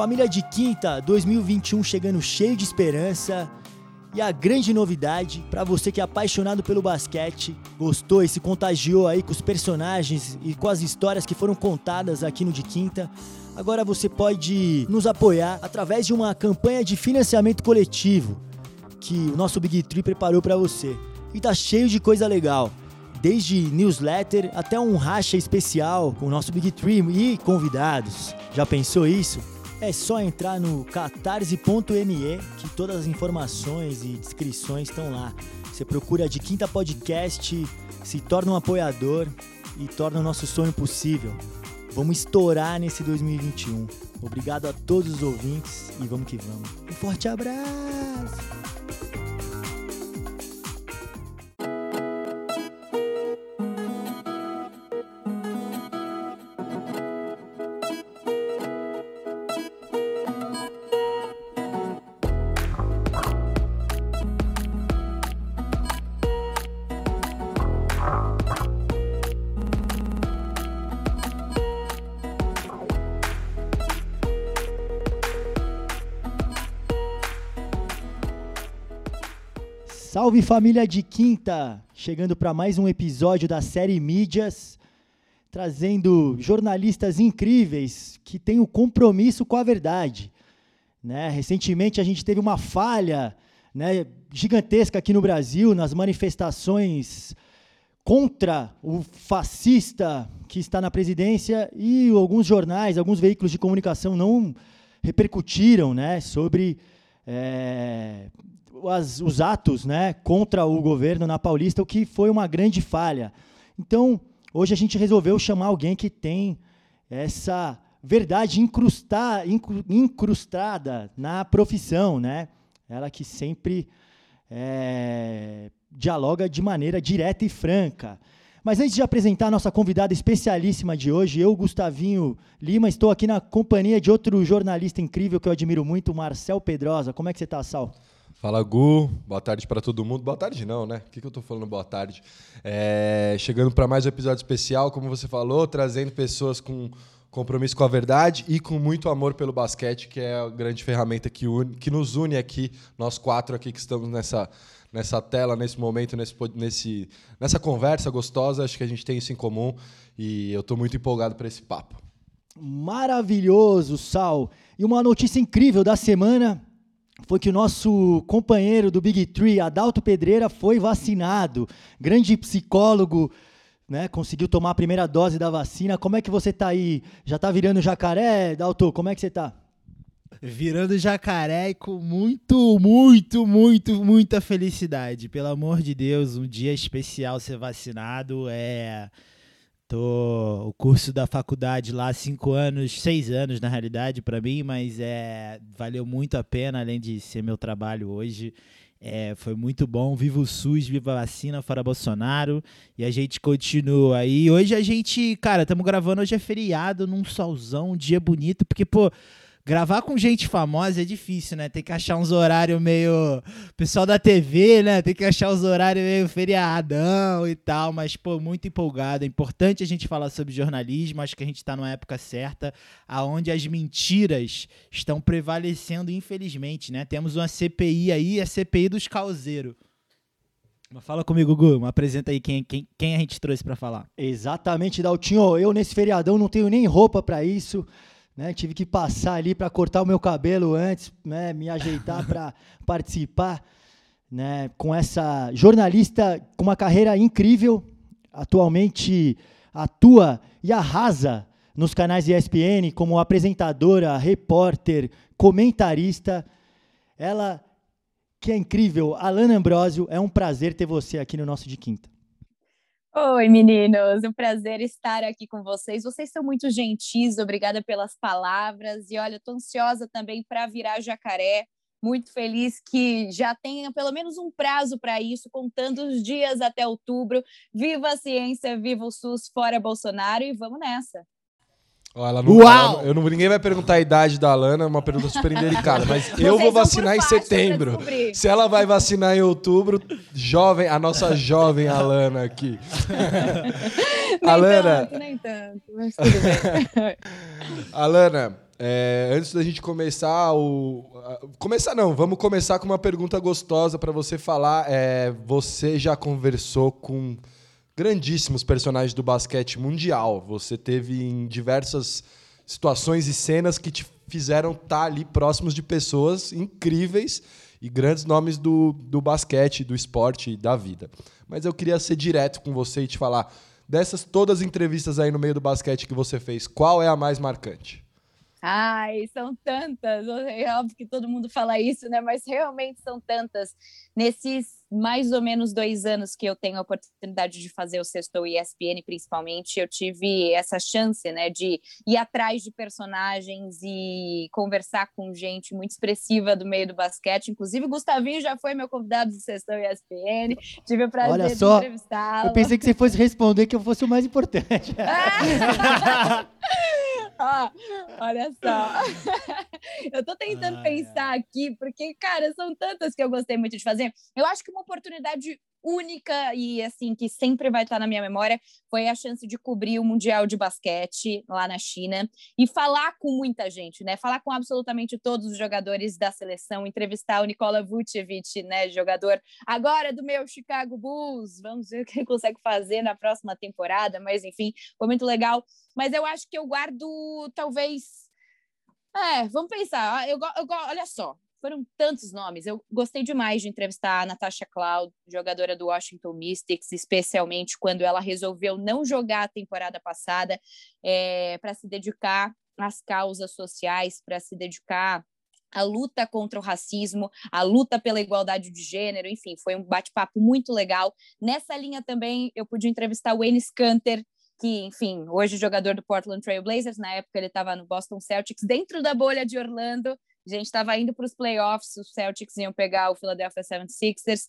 Família de Quinta 2021 chegando cheio de esperança. E a grande novidade, para você que é apaixonado pelo basquete, gostou e se contagiou aí com os personagens e com as histórias que foram contadas aqui no De Quinta, agora você pode nos apoiar através de uma campanha de financiamento coletivo que o nosso Big Tree preparou para você. E tá cheio de coisa legal desde newsletter até um racha especial com o nosso Big Tree e convidados. Já pensou isso? É só entrar no catarse.me que todas as informações e descrições estão lá. Você procura de Quinta Podcast, se torna um apoiador e torna o nosso sonho possível. Vamos estourar nesse 2021. Obrigado a todos os ouvintes e vamos que vamos. Um forte abraço! Salve família de quinta! Chegando para mais um episódio da série Mídias, trazendo jornalistas incríveis que têm o um compromisso com a verdade. Né? Recentemente a gente teve uma falha né, gigantesca aqui no Brasil nas manifestações contra o fascista que está na presidência e alguns jornais, alguns veículos de comunicação não repercutiram né, sobre é, as, os atos né, contra o governo na Paulista, o que foi uma grande falha. Então, hoje a gente resolveu chamar alguém que tem essa verdade incrustar, incrustada na profissão, né? Ela que sempre é, dialoga de maneira direta e franca. Mas antes de apresentar a nossa convidada especialíssima de hoje, eu, Gustavinho Lima, estou aqui na companhia de outro jornalista incrível que eu admiro muito, Marcel Pedrosa. Como é que você está, Sal? Fala, Gu. Boa tarde para todo mundo. Boa tarde não, né? O que, que eu estou falando boa tarde? É, chegando para mais um episódio especial, como você falou, trazendo pessoas com compromisso com a verdade e com muito amor pelo basquete, que é a grande ferramenta que, une, que nos une aqui, nós quatro aqui que estamos nessa, nessa tela, nesse momento, nesse, nesse, nessa conversa gostosa. Acho que a gente tem isso em comum e eu estou muito empolgado para esse papo. Maravilhoso, Sal. E uma notícia incrível da semana foi que o nosso companheiro do Big Tree, Adalto Pedreira, foi vacinado. Grande psicólogo, né? Conseguiu tomar a primeira dose da vacina. Como é que você está aí? Já está virando jacaré, Adalto? Como é que você está? Virando jacaré com muito, muito, muito, muita felicidade. Pelo amor de Deus, um dia especial ser vacinado é Tô o curso da faculdade lá cinco anos, seis anos na realidade para mim, mas é valeu muito a pena além de ser meu trabalho hoje. É, foi muito bom. Viva o SUS, viva a vacina, fora Bolsonaro. E a gente continua aí. Hoje a gente, cara, estamos gravando. Hoje é feriado, num solzão, um dia bonito, porque, pô, gravar com gente famosa é difícil, né? Tem que achar uns horários meio. Pessoal da TV, né? Tem que achar uns horários meio feriadão e tal. Mas, pô, muito empolgado. É importante a gente falar sobre jornalismo. Acho que a gente está numa época certa, aonde as mentiras estão prevalecendo, infelizmente, né? Temos uma CPI aí, a CPI dos causeiros. Fala comigo, Gugu. Apresenta aí quem, quem, quem a gente trouxe para falar. Exatamente, Daltinho. Eu, nesse feriadão, não tenho nem roupa para isso. Né? Tive que passar ali para cortar o meu cabelo antes, né? me ajeitar para participar né? com essa jornalista com uma carreira incrível. Atualmente atua e arrasa nos canais ESPN como apresentadora, repórter, comentarista. Ela que é incrível, Alana Ambrosio, é um prazer ter você aqui no nosso de quinta. Oi, meninos, um prazer estar aqui com vocês. Vocês são muito gentis, obrigada pelas palavras. E olha, estou ansiosa também para virar jacaré. Muito feliz que já tenha pelo menos um prazo para isso, contando os dias até outubro. Viva a ciência, viva o SUS, fora Bolsonaro e vamos nessa. Ela não, Uau! Ela, eu não, ninguém vai perguntar a idade da Alana, é uma pergunta super indelicada, mas eu vou vacinar em setembro. Se ela vai vacinar em outubro, jovem, a nossa jovem Alana aqui. nem Alana. Tanto, nem tanto, mas tudo bem. Alana, É, antes da gente começar o. Começar não, vamos começar com uma pergunta gostosa para você falar. É, você já conversou com grandíssimos personagens do basquete mundial. Você teve em diversas situações e cenas que te fizeram estar tá ali próximos de pessoas incríveis e grandes nomes do, do basquete, do esporte e da vida. Mas eu queria ser direto com você e te falar dessas todas as entrevistas aí no meio do basquete que você fez, qual é a mais marcante? Ai, são tantas. É óbvio que todo mundo fala isso, né? Mas realmente são tantas. Nesses mais ou menos dois anos que eu tenho a oportunidade de fazer o Sextou ESPN, principalmente, eu tive essa chance, né, de ir atrás de personagens e conversar com gente muito expressiva do meio do basquete. Inclusive, o Gustavinho já foi meu convidado do Sextou ESPN. Tive o prazer Olha só, de entrevistá-lo. Eu pensei que você fosse responder que eu fosse o mais importante. Ah, olha só. eu tô tentando pensar aqui, porque, cara, são tantas que eu gostei muito de fazer. Eu acho que uma oportunidade única e assim que sempre vai estar na minha memória foi a chance de cobrir o mundial de basquete lá na China e falar com muita gente, né? Falar com absolutamente todos os jogadores da seleção, entrevistar o Nikola Vucevic, né, jogador agora do meu Chicago Bulls. Vamos ver o que ele consegue fazer na próxima temporada, mas enfim, foi muito legal. Mas eu acho que eu guardo talvez é, vamos pensar. Eu, eu, olha só, foram tantos nomes. Eu gostei demais de entrevistar a Natasha Cloud, jogadora do Washington Mystics, especialmente quando ela resolveu não jogar a temporada passada é, para se dedicar às causas sociais, para se dedicar à luta contra o racismo, à luta pela igualdade de gênero, enfim, foi um bate-papo muito legal. Nessa linha também eu pude entrevistar o Wayne Scanter, que, enfim, hoje jogador do Portland Trail Blazers, na época ele estava no Boston Celtics, dentro da bolha de Orlando, a gente estava indo para os playoffs, os Celtics iam pegar o Philadelphia 76ers.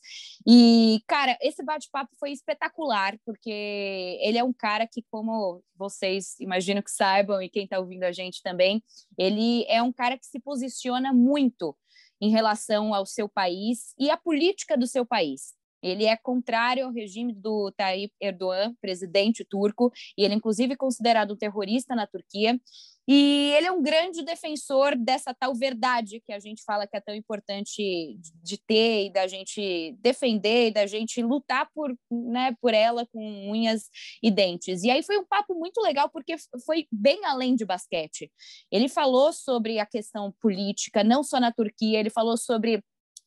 E, cara, esse bate-papo foi espetacular, porque ele é um cara que, como vocês imagino que saibam, e quem está ouvindo a gente também, ele é um cara que se posiciona muito em relação ao seu país e à política do seu país. Ele é contrário ao regime do Tayyip Erdogan, presidente turco, e ele, inclusive, é considerado um terrorista na Turquia. E ele é um grande defensor dessa tal verdade que a gente fala que é tão importante de ter e da gente defender e da gente lutar por, né, por ela com unhas e dentes. E aí foi um papo muito legal porque foi bem além de basquete. Ele falou sobre a questão política, não só na Turquia, ele falou sobre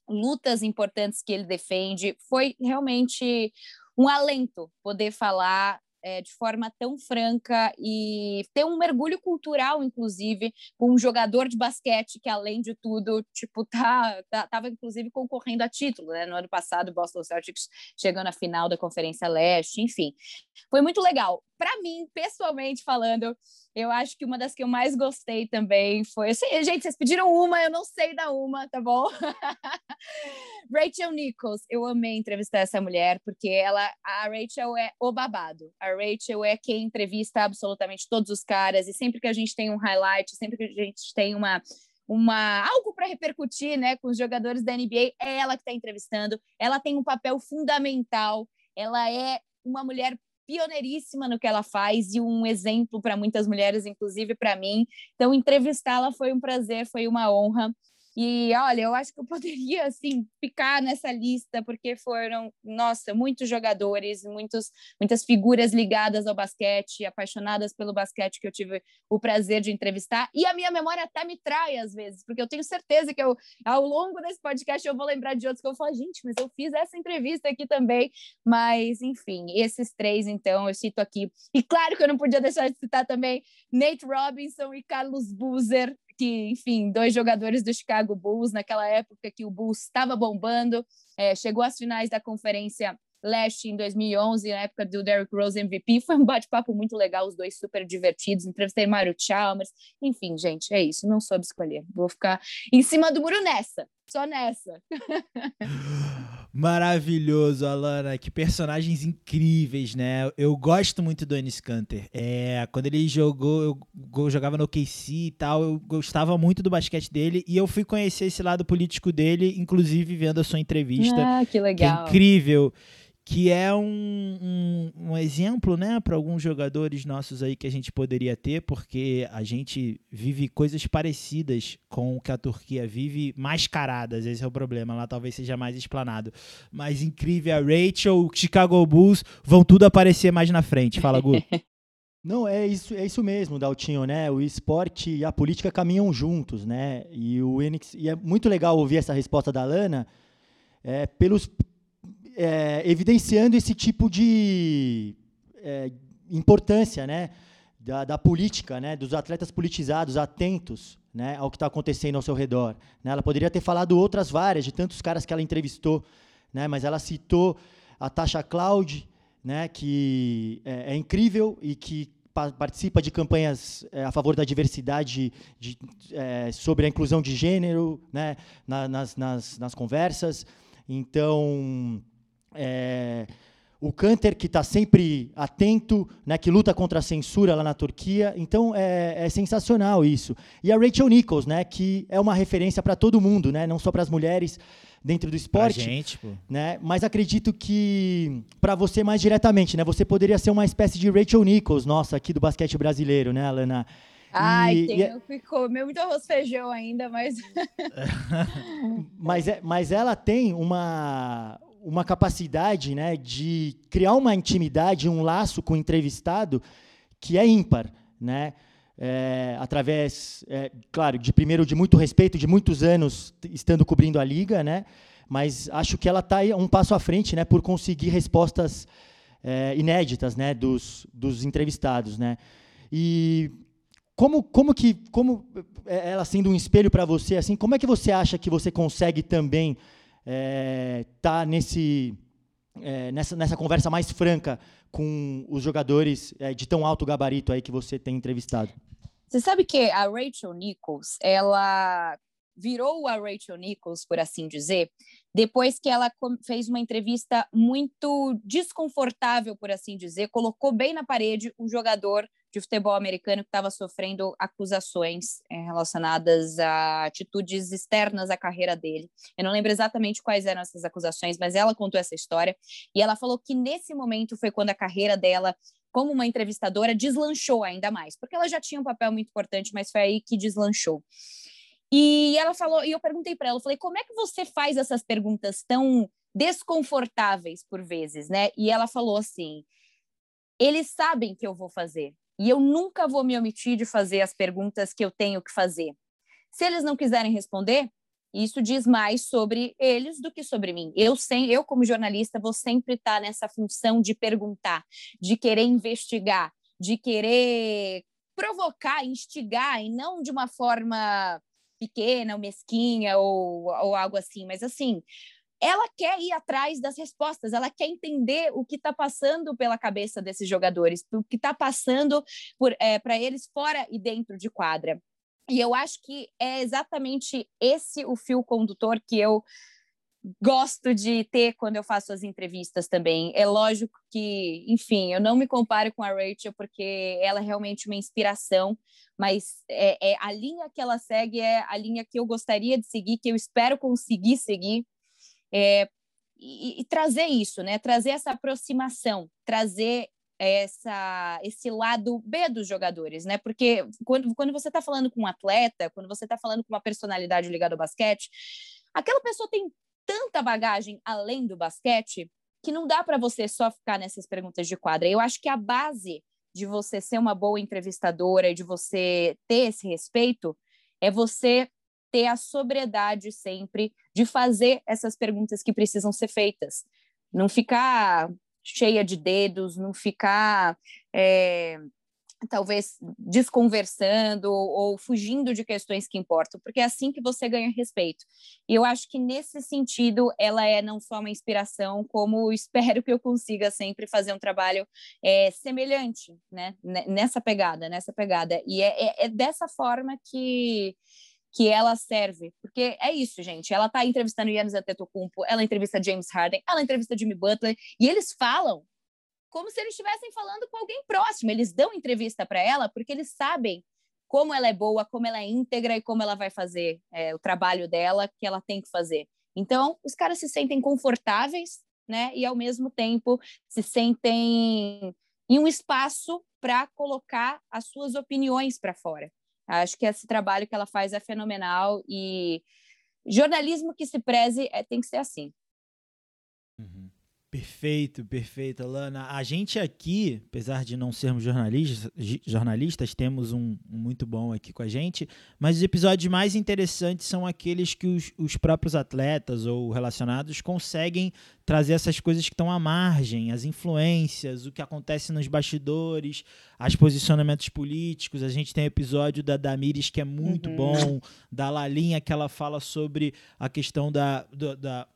lutas importantes que ele defende. Foi realmente um alento poder falar é, de forma tão franca e ter um mergulho cultural, inclusive, com um jogador de basquete que, além de tudo, tipo, tá, tá, tava inclusive concorrendo a título, né? No ano passado, o Boston Celtics chegando à final da Conferência Leste, enfim. Foi muito legal. Para mim, pessoalmente falando, eu acho que uma das que eu mais gostei também foi. Assim, gente, vocês pediram uma, eu não sei da uma, tá bom? Rachel Nichols, eu amei entrevistar essa mulher, porque ela, a Rachel é o babado. A Rachel é quem entrevista absolutamente todos os caras, e sempre que a gente tem um highlight, sempre que a gente tem uma uma algo para repercutir, né, com os jogadores da NBA, é ela que está entrevistando. Ela tem um papel fundamental. Ela é uma mulher pioneiríssima no que ela faz e um exemplo para muitas mulheres, inclusive para mim. Então, entrevistá-la foi um prazer, foi uma honra. E olha, eu acho que eu poderia assim ficar nessa lista porque foram, nossa, muitos jogadores, muitos, muitas figuras ligadas ao basquete, apaixonadas pelo basquete que eu tive o prazer de entrevistar. E a minha memória até me trai às vezes, porque eu tenho certeza que eu, ao longo desse podcast eu vou lembrar de outros que eu falo, gente, mas eu fiz essa entrevista aqui também. Mas, enfim, esses três, então, eu cito aqui. E claro que eu não podia deixar de citar também Nate Robinson e Carlos Boozer, que, enfim, dois jogadores do Chicago Bulls, naquela época que o Bulls estava bombando, é, chegou às finais da Conferência Leste em 2011, na época do Derrick Rose MVP. Foi um bate-papo muito legal, os dois super divertidos. Entrevistei Mário Chalmers. Enfim, gente, é isso. Não soube escolher. Vou ficar em cima do muro nessa. Só nessa. Maravilhoso, Alana. Que personagens incríveis, né? Eu gosto muito do Ennis Canter. É, quando ele jogou, eu jogava no KC e tal, eu gostava muito do basquete dele e eu fui conhecer esse lado político dele, inclusive vendo a sua entrevista. Ah, que legal. Que é incrível. Que é um, um, um exemplo né, para alguns jogadores nossos aí que a gente poderia ter, porque a gente vive coisas parecidas com o que a Turquia vive, mascaradas, esse é o problema, lá talvez seja mais explanado. Mas incrível, a Rachel, o Chicago Bulls, vão tudo aparecer mais na frente. Fala, Gu. Não, é isso, é isso mesmo, Daltinho, né? O esporte e a política caminham juntos, né? E, o Enix, e é muito legal ouvir essa resposta da Lana é, pelos, é, evidenciando esse tipo de é, importância né, da, da, política, né, dos atletas politizados, atentos né, ao que está acontecendo ao seu redor. Né? Ela poderia ter falado outras várias, de tantos caras que ela entrevistou, né, mas ela citou a Tasha Cloud, né, que é, é incrível e que pa participa de campanhas é, a favor da diversidade, de, é, sobre a inclusão de gênero né, na, nas, nas, nas conversas. Então, é, o Kanter, que está sempre atento, né, que luta contra a censura lá na Turquia. Então, é, é, sensacional isso. E a Rachel Nichols, né, que é uma referência para todo mundo, né, não só para as mulheres dentro do esporte. Pra gente, pô. Né, mas acredito que, para você mais diretamente, né, você poderia ser uma espécie de Rachel Nichols, nossa, aqui do basquete brasileiro, né, Alana? Ai, e, tenho e... que comer muito arroz feijão ainda, mas. mas, é, mas ela tem uma, uma capacidade né, de criar uma intimidade, um laço com o entrevistado que é ímpar, né? É, através, é, claro, de primeiro de muito respeito, de muitos anos estando cobrindo a liga, né? Mas acho que ela está um passo à frente, né? Por conseguir respostas é, inéditas, né? Dos, dos entrevistados, né? E como, como que, como é, ela sendo um espelho para você, assim, como é que você acha que você consegue também é, tá nesse, é, nessa, nessa conversa mais franca com os jogadores é, de tão alto gabarito aí que você tem entrevistado? Você sabe que a Rachel Nichols, ela virou a Rachel Nichols, por assim dizer, depois que ela fez uma entrevista muito desconfortável, por assim dizer, colocou bem na parede um jogador de futebol americano que estava sofrendo acusações é, relacionadas a atitudes externas à carreira dele. Eu não lembro exatamente quais eram essas acusações, mas ela contou essa história e ela falou que nesse momento foi quando a carreira dela como uma entrevistadora deslanchou ainda mais, porque ela já tinha um papel muito importante, mas foi aí que deslanchou. E ela falou, e eu perguntei para ela, eu falei, como é que você faz essas perguntas tão desconfortáveis por vezes, né? E ela falou assim: eles sabem que eu vou fazer, e eu nunca vou me omitir de fazer as perguntas que eu tenho que fazer. Se eles não quiserem responder, isso diz mais sobre eles do que sobre mim. Eu, sem, eu como jornalista, vou sempre estar nessa função de perguntar, de querer investigar, de querer provocar, instigar, e não de uma forma pequena, ou mesquinha ou, ou algo assim, mas assim, ela quer ir atrás das respostas, ela quer entender o que está passando pela cabeça desses jogadores, o que está passando é, para eles fora e dentro de quadra. E eu acho que é exatamente esse o fio condutor que eu gosto de ter quando eu faço as entrevistas também. É lógico que, enfim, eu não me comparo com a Rachel porque ela é realmente uma inspiração, mas é, é, a linha que ela segue é a linha que eu gostaria de seguir, que eu espero conseguir seguir. É, e, e, trazer isso, né? Trazer essa aproximação, trazer essa esse lado B dos jogadores, né? Porque quando, quando você está falando com um atleta, quando você está falando com uma personalidade ligada ao basquete, aquela pessoa tem tanta bagagem além do basquete que não dá para você só ficar nessas perguntas de quadra. Eu acho que a base de você ser uma boa entrevistadora e de você ter esse respeito é você ter a sobriedade sempre de fazer essas perguntas que precisam ser feitas. Não ficar cheia de dedos, não ficar é, talvez desconversando ou fugindo de questões que importam, porque é assim que você ganha respeito. E eu acho que nesse sentido ela é não só uma inspiração, como espero que eu consiga sempre fazer um trabalho é, semelhante, né? Nessa pegada, nessa pegada. E é, é, é dessa forma que que ela serve, porque é isso, gente. Ela tá entrevistando Yannis Antetokounmpo, ela entrevista James Harden, ela entrevista Jimmy Butler, e eles falam como se eles estivessem falando com alguém próximo. Eles dão entrevista para ela porque eles sabem como ela é boa, como ela é íntegra e como ela vai fazer é, o trabalho dela que ela tem que fazer. Então, os caras se sentem confortáveis né? E ao mesmo tempo se sentem em um espaço para colocar as suas opiniões para fora. Acho que esse trabalho que ela faz é fenomenal e jornalismo que se preze é, tem que ser assim. Uhum. Perfeito, perfeito, Alana. A gente aqui, apesar de não sermos jornalistas, jornalistas temos um, um, muito bom aqui com a gente, mas os episódios mais interessantes são aqueles que os, os próprios atletas ou relacionados conseguem trazer essas coisas que estão à margem, as influências, o que acontece nos bastidores, os posicionamentos políticos. A gente tem episódio da Damires que é muito uhum. bom, da Lalinha que ela fala sobre a questão da, do, da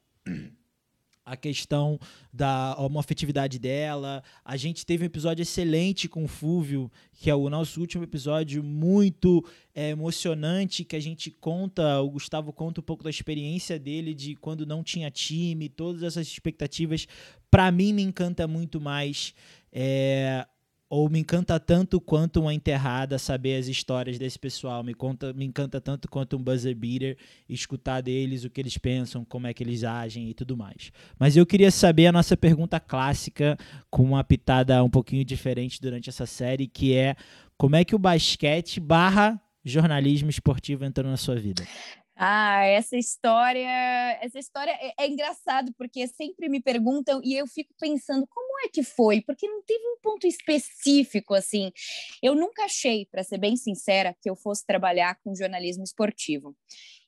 a questão da homoafetividade dela. A gente teve um episódio excelente com o Fúvio, que é o nosso último episódio, muito é, emocionante, que a gente conta, o Gustavo conta um pouco da experiência dele de quando não tinha time, todas essas expectativas. Para mim, me encanta muito mais. É, ou me encanta tanto quanto uma enterrada saber as histórias desse pessoal, me, conta, me encanta tanto quanto um buzzer beater, escutar deles o que eles pensam, como é que eles agem e tudo mais. Mas eu queria saber a nossa pergunta clássica, com uma pitada um pouquinho diferente durante essa série, que é como é que o basquete barra jornalismo esportivo entrou na sua vida? Ah, essa história, essa história é, é, engraçado porque sempre me perguntam e eu fico pensando como é que foi, porque não teve um ponto específico assim. Eu nunca achei, para ser bem sincera, que eu fosse trabalhar com jornalismo esportivo.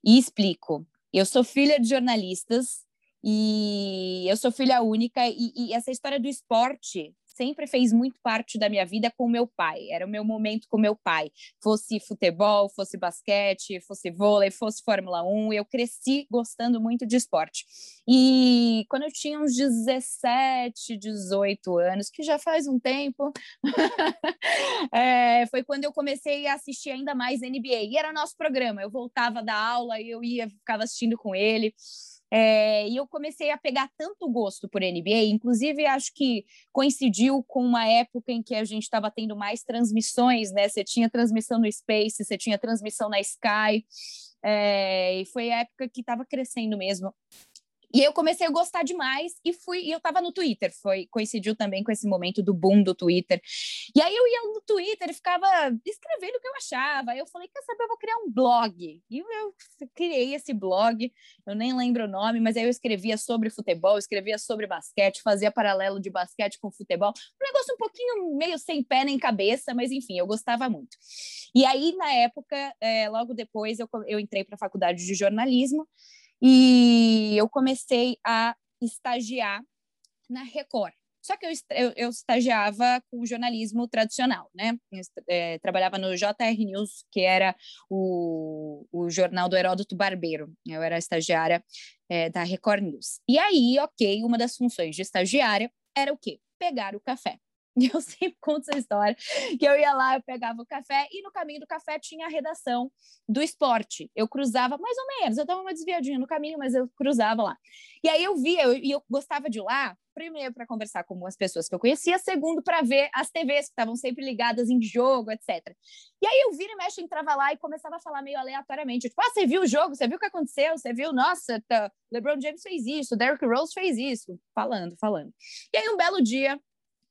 E explico. Eu sou filha de jornalistas e eu sou filha única e, e essa história do esporte sempre fez muito parte da minha vida com meu pai. Era o meu momento com meu pai. Fosse futebol, fosse basquete, fosse vôlei, fosse Fórmula 1, eu cresci gostando muito de esporte. E quando eu tinha uns 17, 18 anos, que já faz um tempo, é, foi quando eu comecei a assistir ainda mais NBA. E era nosso programa. Eu voltava da aula e eu ia, ficava assistindo com ele. É, e eu comecei a pegar tanto gosto por NBA, inclusive acho que coincidiu com uma época em que a gente estava tendo mais transmissões, né? Você tinha transmissão no Space, você tinha transmissão na Sky, é, e foi a época que estava crescendo mesmo e eu comecei a gostar demais e fui, e eu tava no Twitter, foi coincidiu também com esse momento do boom do Twitter. E aí eu ia no Twitter e ficava escrevendo o que eu achava. Aí eu falei, quer saber, eu vou criar um blog. E eu criei esse blog, eu nem lembro o nome, mas aí eu escrevia sobre futebol, escrevia sobre basquete, fazia paralelo de basquete com futebol. Um negócio um pouquinho meio sem pé nem cabeça, mas enfim, eu gostava muito. E aí, na época, é, logo depois, eu, eu entrei para a faculdade de jornalismo e eu comecei a estagiar na Record. Só que eu, eu, eu estagiava com jornalismo tradicional, né? Eu, é, trabalhava no JR News, que era o, o jornal do Heródoto Barbeiro. Eu era estagiária é, da Record News. E aí, ok, uma das funções de estagiária era o quê? Pegar o café. E eu sempre conto essa história, que eu ia lá, eu pegava o café, e no caminho do café tinha a redação do esporte. Eu cruzava, mais ou menos, eu dava uma desviadinha no caminho, mas eu cruzava lá. E aí eu via, e eu, eu gostava de ir lá, primeiro para conversar com as pessoas que eu conhecia, segundo para ver as TVs que estavam sempre ligadas em jogo, etc. E aí eu vira e mexe, entrava lá e começava a falar meio aleatoriamente, tipo, ah, você viu o jogo, você viu o que aconteceu, você viu, nossa, tá, LeBron James fez isso, Derrick Rose fez isso, falando, falando. E aí um belo dia,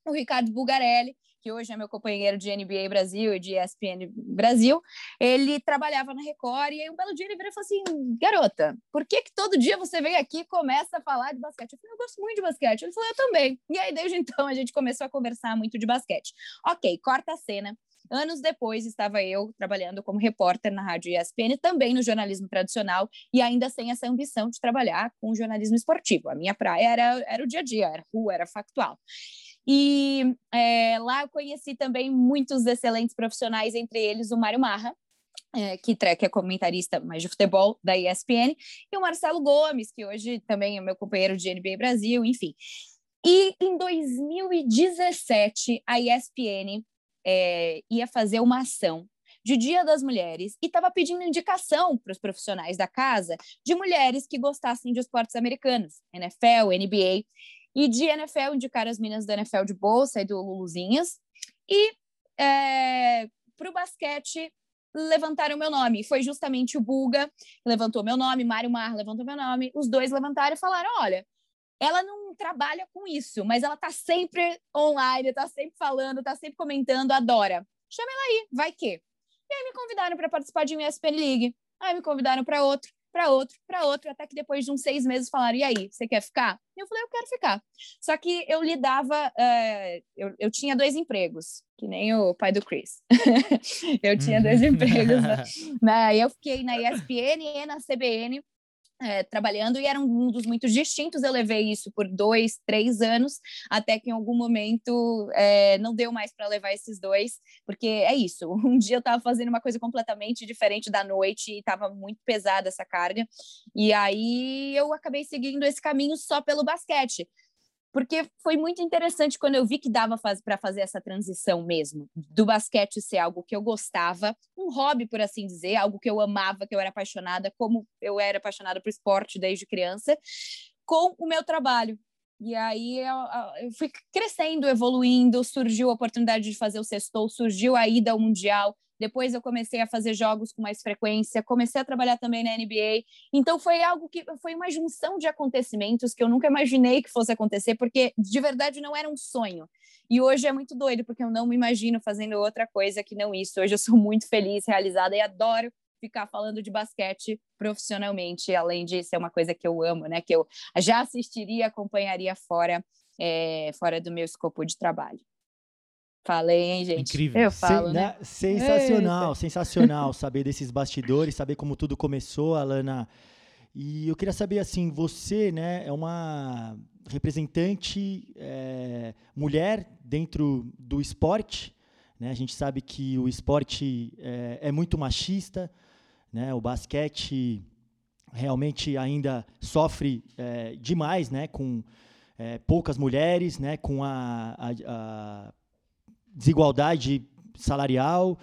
o Ricardo Bulgarelli, que hoje é meu companheiro de NBA Brasil e de ESPN Brasil, ele trabalhava na Record e aí um belo dia ele virou e falou assim, garota, por que que todo dia você vem aqui e começa a falar de basquete? Eu falei, eu gosto muito de basquete. Ele falou, eu também. E aí desde então a gente começou a conversar muito de basquete. Ok, corta a cena. Anos depois, estava eu trabalhando como repórter na rádio ESPN, também no jornalismo tradicional, e ainda sem essa ambição de trabalhar com jornalismo esportivo. A minha praia era, era o dia a dia, era rua, era factual. E é, lá eu conheci também muitos excelentes profissionais, entre eles o Mário Marra, é, que, que é comentarista mais de futebol da ESPN, e o Marcelo Gomes, que hoje também é meu companheiro de NBA Brasil, enfim. E em 2017, a ESPN é, ia fazer uma ação de Dia das Mulheres e estava pedindo indicação para os profissionais da casa de mulheres que gostassem de esportes americanos, NFL, NBA. E de NFL, indicaram as meninas da NFL de bolsa e do Luluzinhas. E é, para o basquete, levantaram meu nome. Foi justamente o Bulga que levantou meu nome, Mário Mar levantou meu nome. Os dois levantaram e falaram: olha, ela não trabalha com isso, mas ela tá sempre online, tá sempre falando, tá sempre comentando, adora. Chama ela aí, vai que. E aí me convidaram para participar de um ESPN League. Aí me convidaram para outro, para outro, para outro, até que depois de uns seis meses falaram: e aí, você quer ficar? E eu falei: eu quero ficar. Só que eu lidava, uh, eu, eu tinha dois empregos, que nem o pai do Chris. eu tinha dois empregos. Né? né? Eu fiquei na ESPN e na CBN é, trabalhando e eram mundos muito distintos. Eu levei isso por dois, três anos, até que em algum momento é, não deu mais para levar esses dois, porque é isso. Um dia eu estava fazendo uma coisa completamente diferente da noite e estava muito pesada essa carga, e aí eu acabei seguindo esse caminho só pelo basquete porque foi muito interessante quando eu vi que dava faz, para fazer essa transição mesmo, do basquete ser algo que eu gostava, um hobby, por assim dizer, algo que eu amava, que eu era apaixonada, como eu era apaixonada por esporte desde criança, com o meu trabalho. E aí eu, eu fui crescendo, evoluindo, surgiu a oportunidade de fazer o sextou, surgiu a ida ao Mundial, depois eu comecei a fazer jogos com mais frequência, comecei a trabalhar também na NBA. Então foi algo que foi uma junção de acontecimentos que eu nunca imaginei que fosse acontecer, porque de verdade não era um sonho. E hoje é muito doido, porque eu não me imagino fazendo outra coisa que não isso. Hoje eu sou muito feliz, realizada e adoro ficar falando de basquete profissionalmente, além de ser uma coisa que eu amo, né? Que eu já assistiria, acompanharia fora, é, fora do meu escopo de trabalho. Falei, hein, gente? Incrível. Eu falo, Sen né? Sensacional, Eita. sensacional saber desses bastidores, saber como tudo começou, Alana. E eu queria saber, assim, você, né, é uma representante é, mulher dentro do esporte, né? A gente sabe que o esporte é, é muito machista, né? O basquete realmente ainda sofre é, demais, né? Com é, poucas mulheres, né? Com a, a, a desigualdade salarial,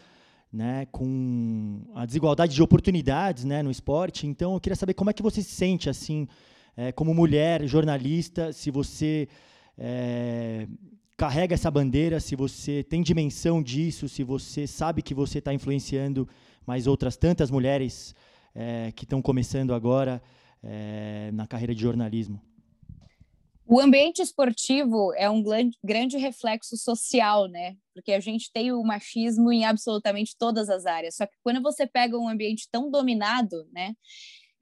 né, com a desigualdade de oportunidades, né, no esporte. Então, eu queria saber como é que você se sente assim, é, como mulher jornalista, se você é, carrega essa bandeira, se você tem dimensão disso, se você sabe que você está influenciando mais outras tantas mulheres é, que estão começando agora é, na carreira de jornalismo. O ambiente esportivo é um grande reflexo social, né? Porque a gente tem o machismo em absolutamente todas as áreas. Só que quando você pega um ambiente tão dominado, né?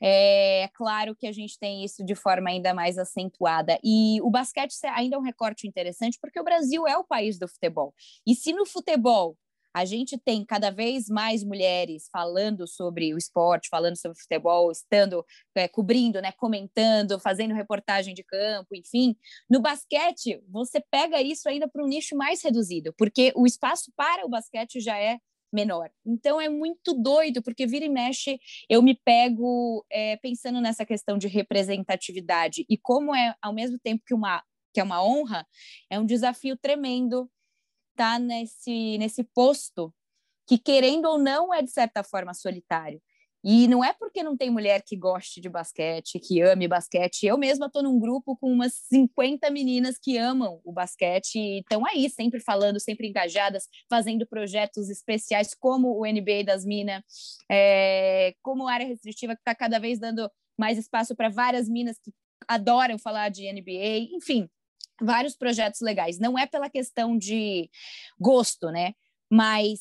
É claro que a gente tem isso de forma ainda mais acentuada. E o basquete ainda é um recorte interessante, porque o Brasil é o país do futebol. E se no futebol a gente tem cada vez mais mulheres falando sobre o esporte, falando sobre futebol, estando é, cobrindo, né, comentando, fazendo reportagem de campo, enfim. No basquete, você pega isso ainda para um nicho mais reduzido, porque o espaço para o basquete já é menor. Então é muito doido, porque vira e mexe, eu me pego é, pensando nessa questão de representatividade e como é, ao mesmo tempo que uma que é uma honra, é um desafio tremendo está nesse, nesse posto que, querendo ou não, é de certa forma solitário. E não é porque não tem mulher que goste de basquete, que ame basquete. Eu mesma estou num grupo com umas 50 meninas que amam o basquete e estão aí, sempre falando, sempre engajadas, fazendo projetos especiais, como o NBA das Minas, é, como área restritiva, que está cada vez dando mais espaço para várias minas que adoram falar de NBA. Enfim, vários projetos legais. Não é pela questão de gosto, né? Mas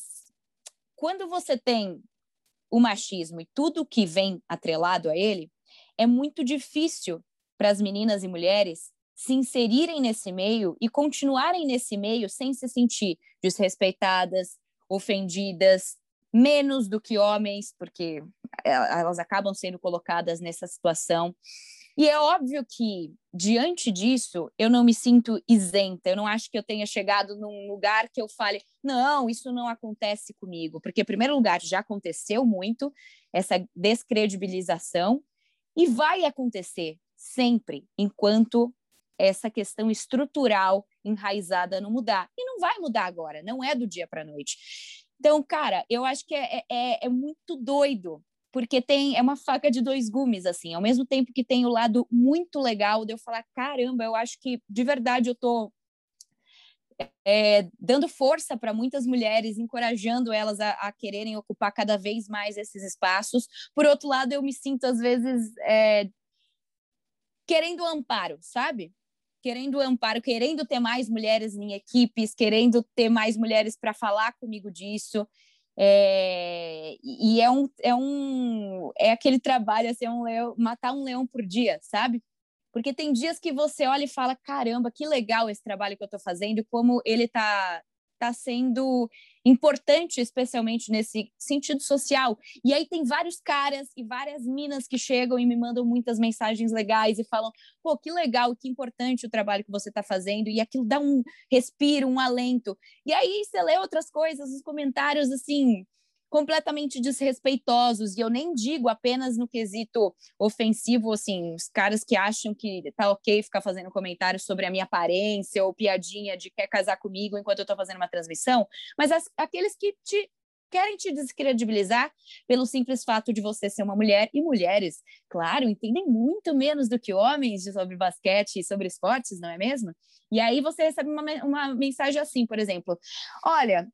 quando você tem o machismo e tudo que vem atrelado a ele, é muito difícil para as meninas e mulheres se inserirem nesse meio e continuarem nesse meio sem se sentir desrespeitadas, ofendidas, menos do que homens, porque elas acabam sendo colocadas nessa situação. E é óbvio que, diante disso, eu não me sinto isenta, eu não acho que eu tenha chegado num lugar que eu fale, não, isso não acontece comigo, porque, em primeiro lugar, já aconteceu muito essa descredibilização, e vai acontecer sempre, enquanto essa questão estrutural enraizada não mudar. E não vai mudar agora, não é do dia para a noite. Então, cara, eu acho que é, é, é muito doido porque tem é uma faca de dois gumes assim, ao mesmo tempo que tem o lado muito legal de eu falar, caramba, eu acho que de verdade eu tô é, dando força para muitas mulheres, encorajando elas a, a, quererem ocupar cada vez mais esses espaços. Por outro lado, eu me sinto às vezes é, querendo amparo, sabe? Querendo amparo, querendo ter mais mulheres em equipes, querendo ter mais mulheres para falar comigo disso. É, e é um, é um é aquele trabalho assim, é um leão, matar um leão por dia, sabe? Porque tem dias que você olha e fala: caramba, que legal esse trabalho que eu estou fazendo, como ele está tá sendo importante, especialmente nesse sentido social. E aí tem vários caras e várias minas que chegam e me mandam muitas mensagens legais e falam: pô, que legal, que importante o trabalho que você está fazendo. E aquilo dá um respiro, um alento. E aí você lê outras coisas, os comentários assim completamente desrespeitosos, e eu nem digo apenas no quesito ofensivo, assim, os caras que acham que tá ok ficar fazendo comentários sobre a minha aparência ou piadinha de quer casar comigo enquanto eu tô fazendo uma transmissão, mas as, aqueles que te querem te descredibilizar pelo simples fato de você ser uma mulher e mulheres, claro, entendem muito menos do que homens sobre basquete e sobre esportes, não é mesmo? E aí você recebe uma, uma mensagem assim, por exemplo: Olha,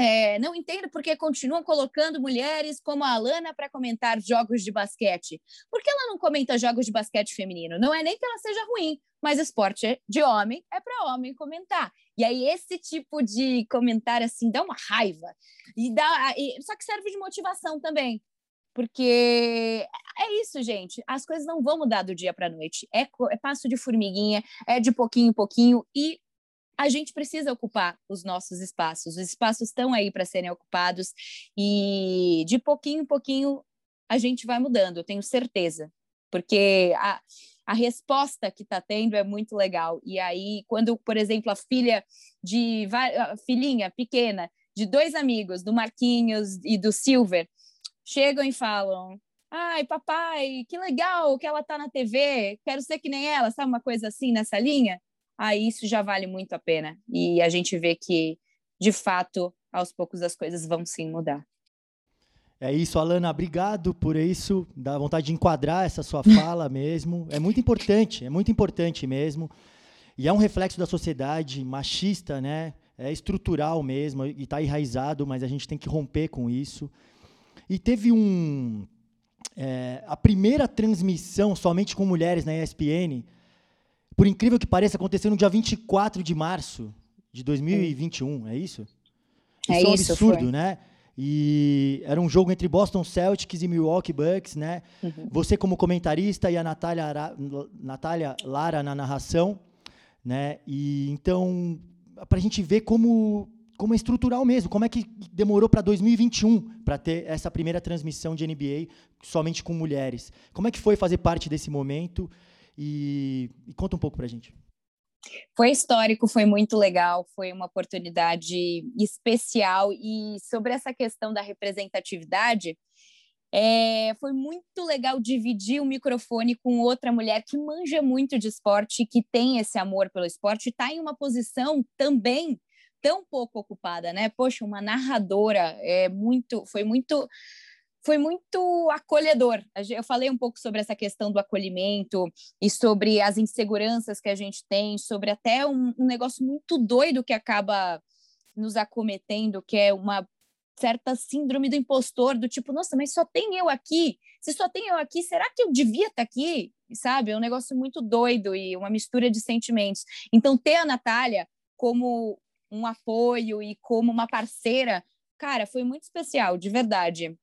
é, não entendo porque continuam colocando mulheres como a Alana para comentar jogos de basquete. Por que ela não comenta jogos de basquete feminino? Não é nem que ela seja ruim, mas esporte de homem é para homem comentar. E aí esse tipo de comentário assim dá uma raiva e dá, e, só que serve de motivação também. Porque é isso, gente. As coisas não vão mudar do dia para a noite. É, é passo de formiguinha, é de pouquinho em pouquinho. E a gente precisa ocupar os nossos espaços. Os espaços estão aí para serem ocupados e de pouquinho em pouquinho a gente vai mudando, eu tenho certeza, porque a, a resposta que está tendo é muito legal. E aí, quando, por exemplo, a filha de a filhinha pequena de dois amigos, do Marquinhos e do Silver, chegam e falam: Ai, papai, que legal que ela tá na TV, quero ser que nem ela, sabe uma coisa assim nessa linha? Aí isso já vale muito a pena. E a gente vê que, de fato, aos poucos as coisas vão sim mudar. É isso, Alana, obrigado por isso. Dá vontade de enquadrar essa sua fala mesmo. É muito importante, é muito importante mesmo. E é um reflexo da sociedade machista, né? É estrutural mesmo e está enraizado, mas a gente tem que romper com isso. E teve um. É, a primeira transmissão somente com mulheres na ESPN por incrível que pareça, aconteceu no dia 24 de março de 2021, é isso? É isso é um isso, absurdo, foi. né? E era um jogo entre Boston Celtics e Milwaukee Bucks, né? Uhum. Você como comentarista e a Natália, Natália Lara na narração, né? E então, para a gente ver como, como é estrutural mesmo, como é que demorou para 2021 para ter essa primeira transmissão de NBA somente com mulheres. Como é que foi fazer parte desse momento? E, e conta um pouco para a gente. Foi histórico, foi muito legal, foi uma oportunidade especial. E sobre essa questão da representatividade, é, foi muito legal dividir o microfone com outra mulher que manja muito de esporte, que tem esse amor pelo esporte, está em uma posição também tão pouco ocupada, né? Poxa, uma narradora é muito, foi muito foi muito acolhedor. Eu falei um pouco sobre essa questão do acolhimento e sobre as inseguranças que a gente tem, sobre até um, um negócio muito doido que acaba nos acometendo, que é uma certa síndrome do impostor, do tipo, nossa, mas só tem eu aqui. Se só tem eu aqui, será que eu devia estar aqui? Sabe? É um negócio muito doido e uma mistura de sentimentos. Então, ter a Natália como um apoio e como uma parceira, cara, foi muito especial, de verdade.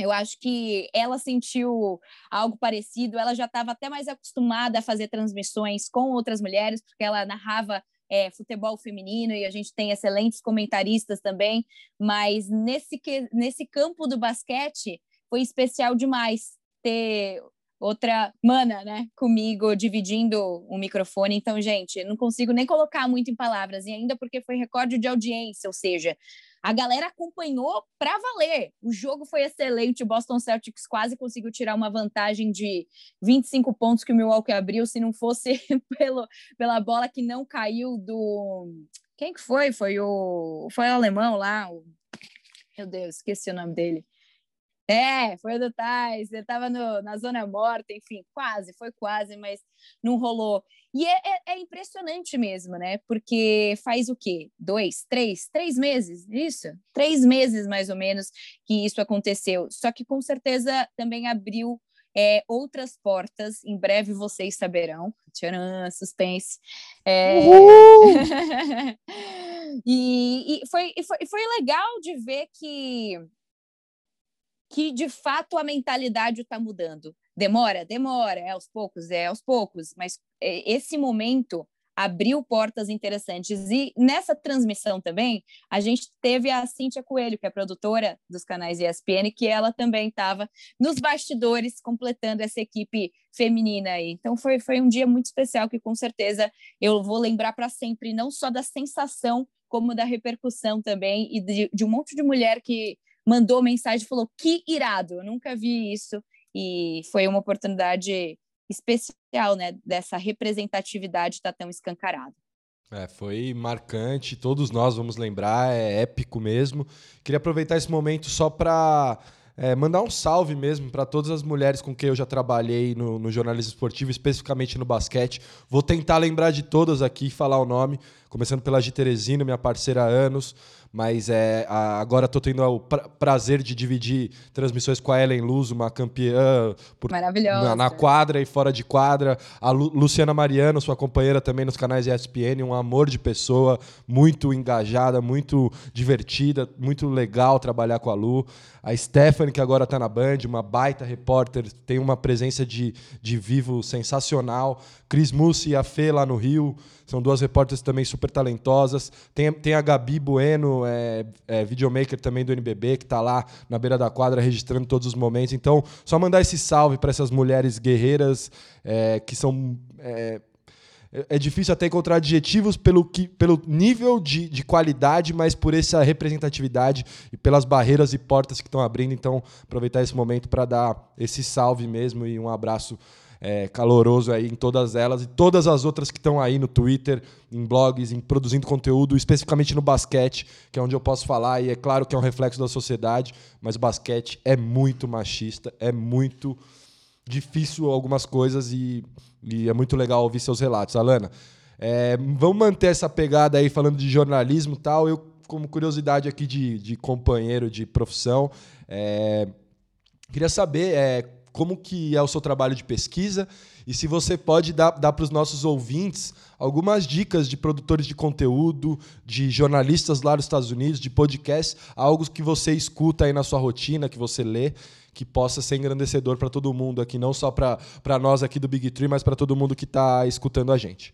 Eu acho que ela sentiu algo parecido, ela já estava até mais acostumada a fazer transmissões com outras mulheres, porque ela narrava é, futebol feminino e a gente tem excelentes comentaristas também, mas nesse, nesse campo do basquete foi especial demais ter outra mana, né, comigo, dividindo o microfone. Então, gente, não consigo nem colocar muito em palavras, e ainda porque foi recorde de audiência, ou seja, a galera acompanhou para valer. O jogo foi excelente. O Boston Celtics quase conseguiu tirar uma vantagem de 25 pontos que o Milwaukee abriu, se não fosse pelo, pela bola que não caiu do. Quem que foi? Foi o, foi o alemão lá. O... Meu Deus, esqueci o nome dele. É, foi o do Tais, ele estava na zona morta, enfim, quase, foi quase, mas não rolou. E é, é, é, impressionante mesmo, né? Porque faz o quê? Dois, três, três meses, isso? Três meses, mais ou menos, que isso aconteceu. Só que com certeza também abriu é Outras Portas. Em breve vocês saberão. Tcharam, suspense. É... e, e, foi, foi, foi legal de ver que que de fato a mentalidade está mudando. Demora, demora, é aos poucos, é aos poucos, mas é, esse momento abriu portas interessantes. E nessa transmissão também, a gente teve a Cíntia Coelho, que é produtora dos canais ESPN, que ela também estava nos bastidores completando essa equipe feminina aí. Então foi, foi um dia muito especial que com certeza eu vou lembrar para sempre, não só da sensação, como da repercussão também, e de, de um monte de mulher que mandou mensagem e falou que irado, eu nunca vi isso. E foi uma oportunidade especial, né, dessa representatividade estar tá tão escancarada. É, foi marcante, todos nós vamos lembrar, é épico mesmo. Queria aproveitar esse momento só para é, mandar um salve mesmo para todas as mulheres com quem eu já trabalhei no, no, jornalismo esportivo, especificamente no basquete. Vou tentar lembrar de todas aqui e falar o nome, começando pela Gi Teresino, minha parceira há anos, mas é, agora estou tendo o pra prazer de dividir transmissões com a Ellen Luz, uma campeã por. Na, na, quadra e fora de quadra. A Lu, Luciana Mariano, sua companheira também nos canais ESPN, um amor de pessoa, muito engajada, muito divertida, muito legal trabalhar com a Lu. A Stephanie, que agora está na Band, uma baita repórter, tem uma presença de, de vivo sensacional. Cris Mussi e a Fê lá no Rio, são duas repórteres também super talentosas. Tem, tem a Gabi Bueno, é, é videomaker também do NBB, que está lá na beira da quadra registrando todos os momentos. Então, só mandar esse salve para essas mulheres guerreiras é, que são. É, é difícil até encontrar adjetivos pelo, que, pelo nível de, de qualidade, mas por essa representatividade e pelas barreiras e portas que estão abrindo. Então, aproveitar esse momento para dar esse salve mesmo e um abraço é, caloroso aí em todas elas e todas as outras que estão aí no Twitter, em blogs, em produzindo conteúdo, especificamente no basquete, que é onde eu posso falar, e é claro que é um reflexo da sociedade, mas o basquete é muito machista, é muito difícil algumas coisas e, e é muito legal ouvir seus relatos. Alana, é, vamos manter essa pegada aí falando de jornalismo e tal. Eu, como curiosidade aqui de, de companheiro de profissão, é, queria saber é, como que é o seu trabalho de pesquisa e se você pode dar, dar para os nossos ouvintes algumas dicas de produtores de conteúdo, de jornalistas lá dos Estados Unidos, de podcast, algo que você escuta aí na sua rotina, que você lê, que possa ser engrandecedor para todo mundo aqui, não só para nós aqui do Big Tree, mas para todo mundo que está escutando a gente.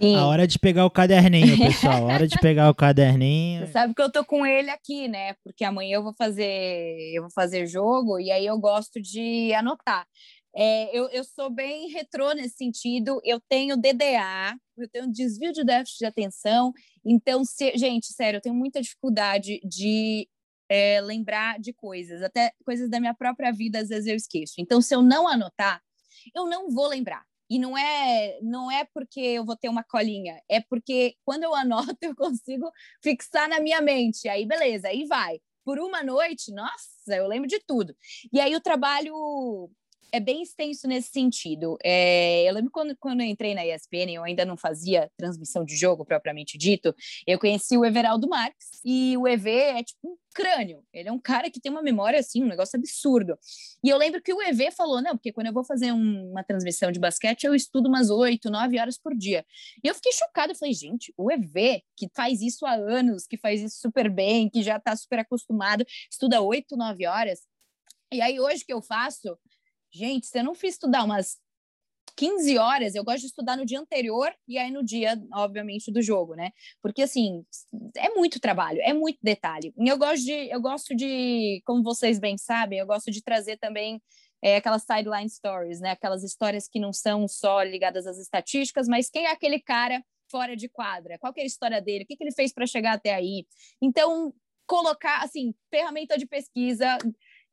Sim. A hora de pegar o caderninho, pessoal. A hora de pegar o caderninho. Você sabe que eu tô com ele aqui, né? Porque amanhã eu vou fazer, eu vou fazer jogo e aí eu gosto de anotar. É, eu, eu sou bem retrô nesse sentido. Eu tenho DDA, eu tenho desvio de déficit de atenção. Então, se, gente, sério, eu tenho muita dificuldade de é, lembrar de coisas, até coisas da minha própria vida, às vezes eu esqueço. Então, se eu não anotar, eu não vou lembrar. E não é, não é porque eu vou ter uma colinha, é porque quando eu anoto eu consigo fixar na minha mente. Aí beleza, aí vai. Por uma noite, nossa, eu lembro de tudo. E aí o trabalho é bem extenso nesse sentido. É, eu lembro quando, quando eu entrei na ESPN, eu ainda não fazia transmissão de jogo propriamente dito, eu conheci o Everaldo Marques, e o EV é tipo um crânio. Ele é um cara que tem uma memória, assim, um negócio absurdo. E eu lembro que o EV falou, não, porque quando eu vou fazer um, uma transmissão de basquete, eu estudo umas oito, nove horas por dia. E eu fiquei chocada, eu falei, gente, o EV, que faz isso há anos, que faz isso super bem, que já está super acostumado, estuda oito, nove horas, e aí hoje que eu faço, Gente, se eu não fiz estudar umas 15 horas, eu gosto de estudar no dia anterior e aí no dia, obviamente, do jogo, né? Porque assim, é muito trabalho, é muito detalhe. E eu gosto de, eu gosto de, como vocês bem sabem, eu gosto de trazer também é, aquelas sideline stories, né? Aquelas histórias que não são só ligadas às estatísticas, mas quem é aquele cara fora de quadra? Qual é a história dele? O que, que ele fez para chegar até aí? Então, colocar, assim, ferramenta de pesquisa,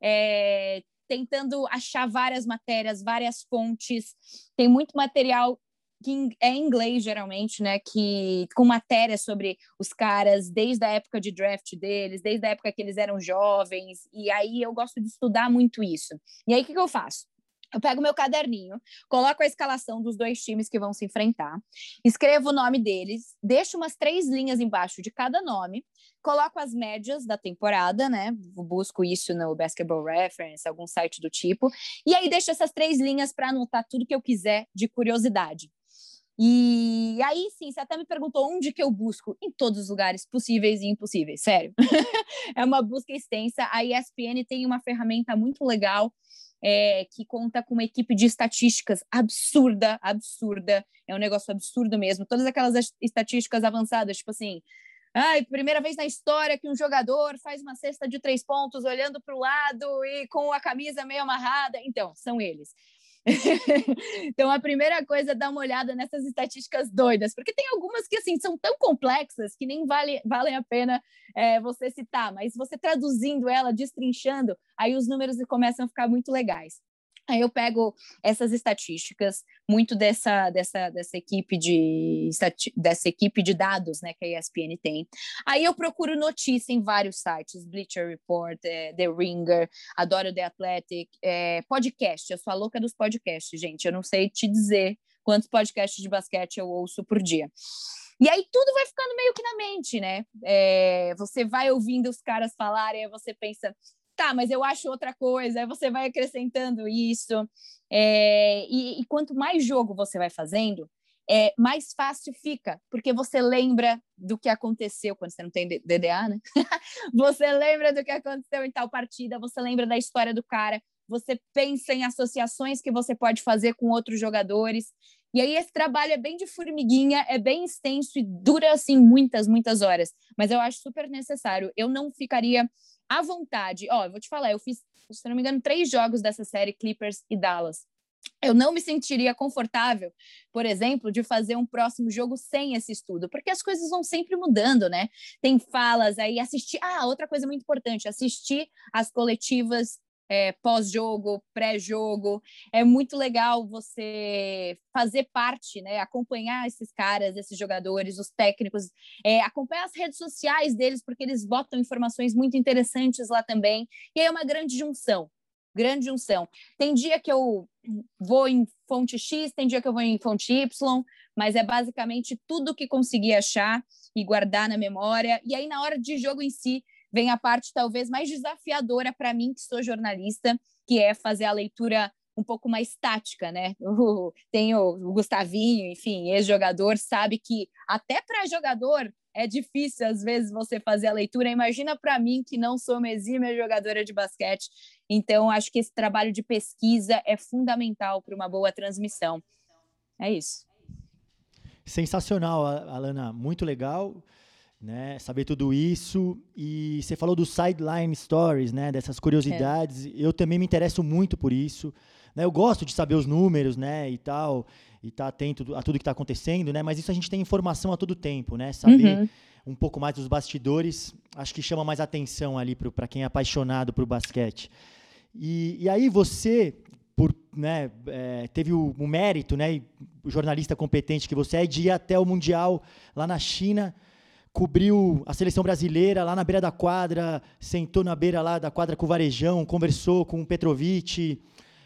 é, tentando achar várias matérias, várias fontes. Tem muito material que é em inglês geralmente, né, que com matérias sobre os caras desde a época de draft deles, desde a época que eles eram jovens, e aí eu gosto de estudar muito isso. E aí o que, que eu faço? Eu pego meu caderninho, coloco a escalação dos dois times que vão se enfrentar, escrevo o nome deles, deixo umas três linhas embaixo de cada nome, coloco as médias da temporada, né? Busco isso no Basketball Reference, algum site do tipo, e aí deixo essas três linhas para anotar tudo que eu quiser de curiosidade. E aí sim, você até me perguntou onde que eu busco em todos os lugares possíveis e impossíveis, sério. é uma busca extensa. A ESPN tem uma ferramenta muito legal é, que conta com uma equipe de estatísticas absurda, absurda. É um negócio absurdo mesmo. Todas aquelas estatísticas avançadas, tipo assim, Ai, primeira vez na história que um jogador faz uma cesta de três pontos olhando para o lado e com a camisa meio amarrada. Então, são eles. então, a primeira coisa é dar uma olhada nessas estatísticas doidas, porque tem algumas que assim são tão complexas que nem vale, valem a pena é, você citar, mas você traduzindo ela, destrinchando, aí os números começam a ficar muito legais. Aí eu pego essas estatísticas, muito dessa, dessa, dessa equipe de dessa equipe de dados, né, que a ESPN tem. Aí eu procuro notícia em vários sites, Bleacher Report, é, The Ringer, adoro The Athletic, é, podcast. Eu sou a louca dos podcasts, gente. Eu não sei te dizer quantos podcasts de basquete eu ouço por dia. E aí tudo vai ficando meio que na mente, né? É, você vai ouvindo os caras falarem, você pensa, tá, mas eu acho outra coisa, aí você vai acrescentando isso. É, e, e, quanto mais jogo você vai fazendo, é, mais fácil fica, porque você lembra do que aconteceu quando você não tem DDA, né? você lembra do que aconteceu em tal partida, você lembra da história do cara, você pensa em associações que você pode fazer com outros jogadores. E aí esse trabalho é bem de formiguinha, é bem extenso e dura assim muitas, muitas horas, mas eu acho super necessário. Eu não ficaria à vontade. Ó, eu vou te falar, eu fiz, se não me engano, três jogos dessa série Clippers e Dallas. Eu não me sentiria confortável, por exemplo, de fazer um próximo jogo sem esse estudo, porque as coisas vão sempre mudando, né? Tem falas aí, assistir. Ah, outra coisa muito importante: assistir as coletivas é, pós-jogo, pré-jogo. É muito legal você fazer parte, né, acompanhar esses caras, esses jogadores, os técnicos, é, acompanhar as redes sociais deles, porque eles botam informações muito interessantes lá também. E aí é uma grande junção. Grande junção. Tem dia que eu vou em fonte X, tem dia que eu vou em fonte Y, mas é basicamente tudo que consegui achar e guardar na memória. E aí, na hora de jogo em si, vem a parte talvez mais desafiadora para mim, que sou jornalista, que é fazer a leitura um pouco mais tática, né? O, tem o, o Gustavinho, enfim, ex-jogador, sabe que até para jogador é difícil às vezes você fazer a leitura. Imagina para mim que não sou uma exímia jogadora de basquete. Então, acho que esse trabalho de pesquisa é fundamental para uma boa transmissão. É isso. Sensacional, Alana, muito legal né? Saber tudo isso. E você falou dos sideline stories, né? Dessas curiosidades. É. Eu também me interesso muito por isso. Né? Eu gosto de saber os números, né? E tal. E estar tá atento a tudo que está acontecendo, né? Mas isso a gente tem informação a todo tempo, né? Saber uhum. um pouco mais dos bastidores, acho que chama mais atenção ali para quem é apaixonado por basquete. E, e aí você, por, né, é, teve o, o, mérito, né, o jornalista competente que você é, de ir até o Mundial lá na China cobriu a seleção brasileira lá na beira da quadra, sentou na beira lá da quadra com o Varejão, conversou com o Petrovic,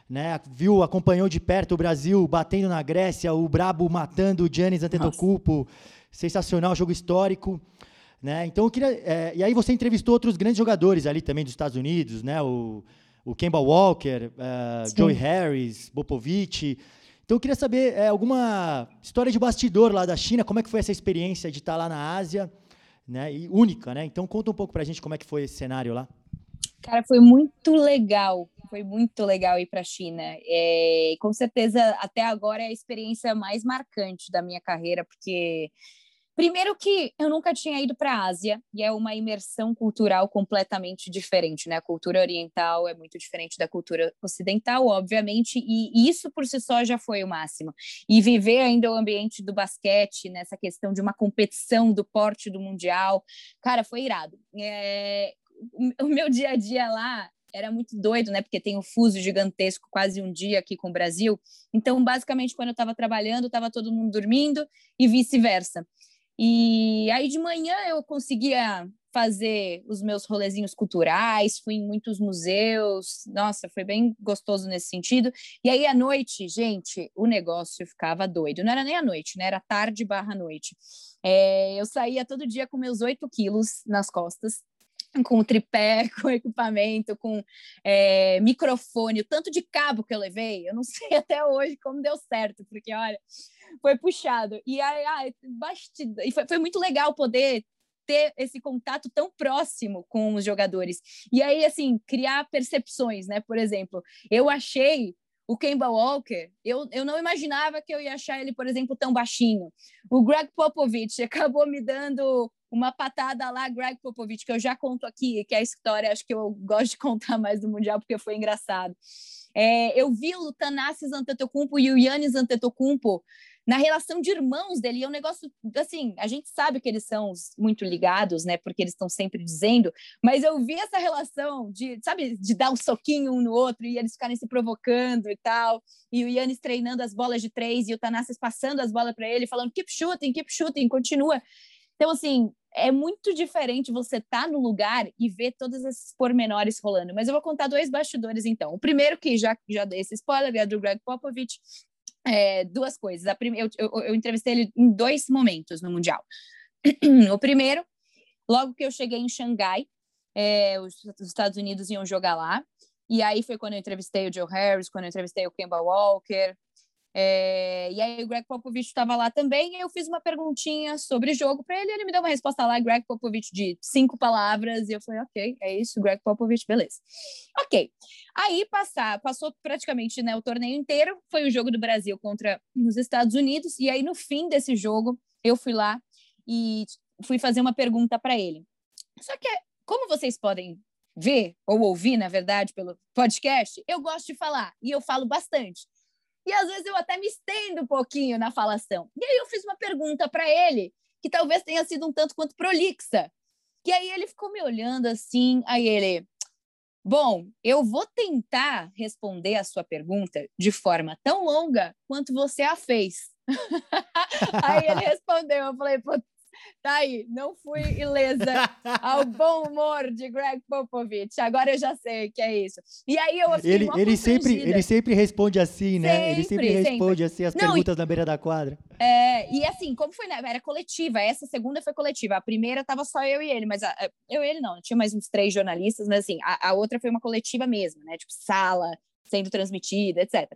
né? Viu, acompanhou de perto o Brasil batendo na Grécia, o Brabo matando o Giannis Antetokounmpo. Sensacional, jogo histórico. Né? Então eu queria, é, e aí você entrevistou outros grandes jogadores ali também dos Estados Unidos, né? O, o Kemba Walker, uh, Joey Harris, Popovich. Então eu queria saber é, alguma história de bastidor lá da China, como é que foi essa experiência de estar lá na Ásia, né? E única, né? Então conta um pouco pra gente como é que foi esse cenário lá. Cara, foi muito legal, foi muito legal ir para a China. É, com certeza, até agora é a experiência mais marcante da minha carreira, porque Primeiro que eu nunca tinha ido para a Ásia e é uma imersão cultural completamente diferente, né? A cultura oriental é muito diferente da cultura ocidental, obviamente, e isso por si só já foi o máximo. E viver ainda o ambiente do basquete, nessa questão de uma competição do porte do mundial, cara, foi irado. É... O meu dia a dia lá era muito doido, né? Porque tem um fuso gigantesco, quase um dia aqui com o Brasil. Então, basicamente, quando eu estava trabalhando, estava todo mundo dormindo e vice-versa. E aí de manhã eu conseguia fazer os meus rolezinhos culturais, fui em muitos museus. Nossa, foi bem gostoso nesse sentido. E aí, à noite, gente, o negócio ficava doido. Não era nem à noite, né? Era tarde barra noite. É, eu saía todo dia com meus 8 quilos nas costas, com tripé, com equipamento, com é, microfone, o tanto de cabo que eu levei, eu não sei até hoje como deu certo, porque olha, foi puxado. E aí, ai, bastida, e foi, foi muito legal poder ter esse contato tão próximo com os jogadores. E aí, assim, criar percepções, né? Por exemplo, eu achei o Kemba Walker, eu, eu não imaginava que eu ia achar ele, por exemplo, tão baixinho. O Greg Popovich acabou me dando uma patada lá, Greg Popovich, que eu já conto aqui, que é a história, acho que eu gosto de contar mais do Mundial, porque foi engraçado. É, eu vi o Tanassis Antetokounmpo e o Yannis Antetokounmpo na relação de irmãos dele, é um negócio, assim, a gente sabe que eles são muito ligados, né, porque eles estão sempre dizendo, mas eu vi essa relação de, sabe, de dar um soquinho um no outro e eles ficarem se provocando e tal, e o Yannis treinando as bolas de três e o Tanassis passando as bolas para ele, falando keep shooting, keep shooting, continua. Então, assim, é muito diferente você estar tá no lugar e ver todos esses pormenores rolando. Mas eu vou contar dois bastidores, então. O primeiro, que já, já dei esse spoiler, é do Greg Popovich, é, duas coisas. A prime... eu, eu, eu entrevistei ele em dois momentos no Mundial. o primeiro, logo que eu cheguei em Xangai, é, os, os, Estados Unidos iam jogar lá. E aí foi quando eu entrevistei o Joe Harris, quando eu entrevistei o Kemba Walker, é, e aí o Greg Popovich estava lá também, e eu fiz uma perguntinha sobre jogo para ele, ele me deu uma resposta lá, Greg Popovich, de cinco palavras, e eu falei, ok, é isso, Greg Popovich, beleza. Ok. Aí passar, passou praticamente né, o torneio inteiro, foi o jogo do Brasil contra os Estados Unidos, e aí no fim desse jogo, eu fui lá e fui fazer uma pergunta para ele. Só que, como vocês podem ver, ou ouvir, na verdade, pelo podcast, eu gosto de falar, e eu falo bastante. E às vezes eu até me estendo um pouquinho na falação. E aí eu fiz uma pergunta para ele, que talvez tenha sido um tanto quanto prolixa. Que aí ele ficou me olhando assim, aí ele, bom, eu vou tentar responder a sua pergunta de forma tão longa quanto você a fez. aí ele respondeu, eu falei, Tá aí, não fui ilesa ao bom humor de Greg Popovich. Agora eu já sei que é isso. E aí eu ele, ele sempre Ele sempre responde assim, né? Sempre, ele sempre responde sempre. assim as não, perguntas e, na beira da quadra. É, e assim, como foi, né? Era coletiva. Essa segunda foi coletiva. A primeira tava só eu e ele, mas a, eu e ele não. Tinha mais uns três jornalistas, mas assim, a, a outra foi uma coletiva mesmo, né? Tipo, sala sendo transmitida, etc.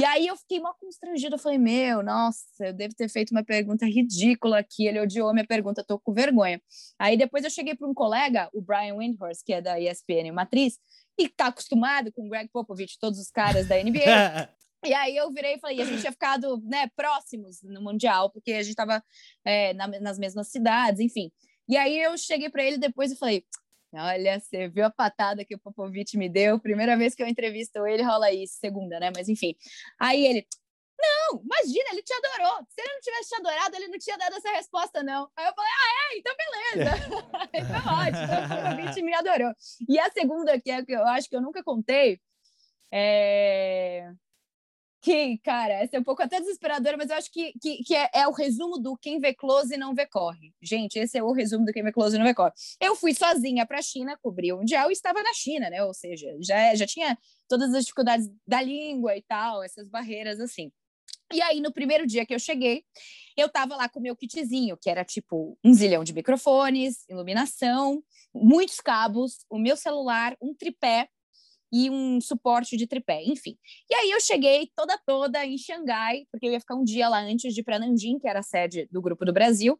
E aí eu fiquei mal constrangida, eu falei, meu, nossa, eu devo ter feito uma pergunta ridícula aqui, ele odiou minha pergunta, tô com vergonha. Aí depois eu cheguei para um colega, o Brian Windhorst, que é da ESPN Matriz, e tá acostumado com o Greg Popovich, todos os caras da NBA. E aí eu virei e falei, a gente tinha ficado né, próximos no Mundial, porque a gente estava é, na, nas mesmas cidades, enfim. E aí eu cheguei para ele depois e falei, Olha, você viu a patada que o Popovich me deu? Primeira vez que eu entrevisto ele, rola isso, segunda, né? Mas enfim. Aí ele, não, imagina, ele te adorou. Se ele não tivesse te adorado, ele não tinha dado essa resposta, não. Aí eu falei, ah, é? Então beleza. então ótimo, o Popovich me adorou. E a segunda, que é que eu acho que eu nunca contei, é que, cara, essa é um pouco até desesperadora, mas eu acho que, que, que é, é, o resumo do quem vê close e não vê corre. Gente, esse é o resumo do quem vê close e não vê corre. Eu fui sozinha para a China, cobri o Mundial e estava na China, né? Ou seja, já, já tinha todas as dificuldades da língua e tal, essas barreiras assim. E aí, no primeiro dia que eu cheguei, eu tava lá com o meu kitzinho, que era tipo um zilhão de microfones, iluminação, muitos cabos, o meu celular, um tripé e um suporte de tripé, enfim. E aí eu cheguei toda toda em Xangai, porque eu ia ficar um dia lá antes de ir para Nanjing, que era a sede do Grupo do Brasil.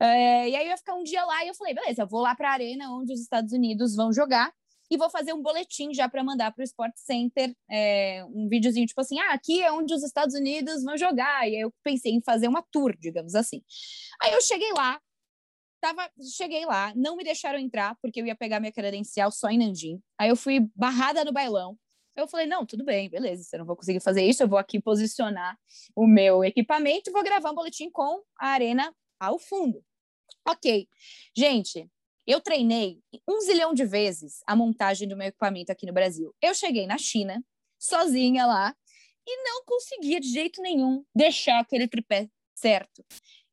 É, e aí eu ia ficar um dia lá e eu falei, beleza, eu vou lá para a arena onde os Estados Unidos vão jogar e vou fazer um boletim já para mandar para o Sport Center, é, um videozinho tipo assim, ah, aqui é onde os Estados Unidos vão jogar. E aí eu pensei em fazer uma tour, digamos assim. Aí eu cheguei lá, Tava, cheguei lá, não me deixaram entrar, porque eu ia pegar minha credencial só em Nanjing. Aí eu fui barrada no bailão. Eu falei, não, tudo bem, beleza, eu não vou conseguir fazer isso, eu vou aqui posicionar o meu equipamento e vou gravar um boletim com a arena ao fundo. Ok. Gente, eu treinei um zilhão de vezes a montagem do meu equipamento aqui no Brasil. Eu cheguei na China, sozinha lá, e não conseguia de jeito nenhum deixar aquele tripé certo.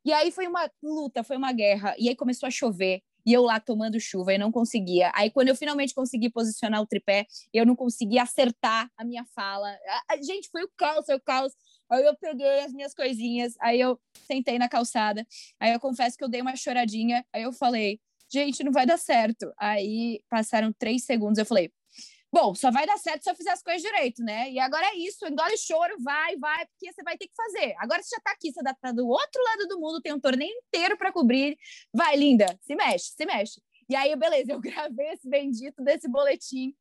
E aí foi uma luta, foi uma guerra. E aí começou a chover. e eu lá tomando chuva e não conseguia. Aí, quando eu finalmente consegui posicionar o tripé, eu não conseguia acertar a minha fala. Gente, foi o caos, foi o caos. Aí eu peguei as minhas coisinhas, aí eu sentei na calçada. Aí eu confesso que eu dei uma choradinha. Aí eu falei, gente, não vai dar certo. Aí passaram três segundos, eu falei, bom, só vai dar certo se eu fizer as coisas direito, né? E agora é isso, engole choro, vai, vai, porque você vai ter que fazer. Agora você já tá aqui, você tá do outro lado do mundo, tem um torneio inteiro para cobrir. Vai, linda, se mexe, se mexe. E aí, beleza, eu gravei esse bendito desse boletim.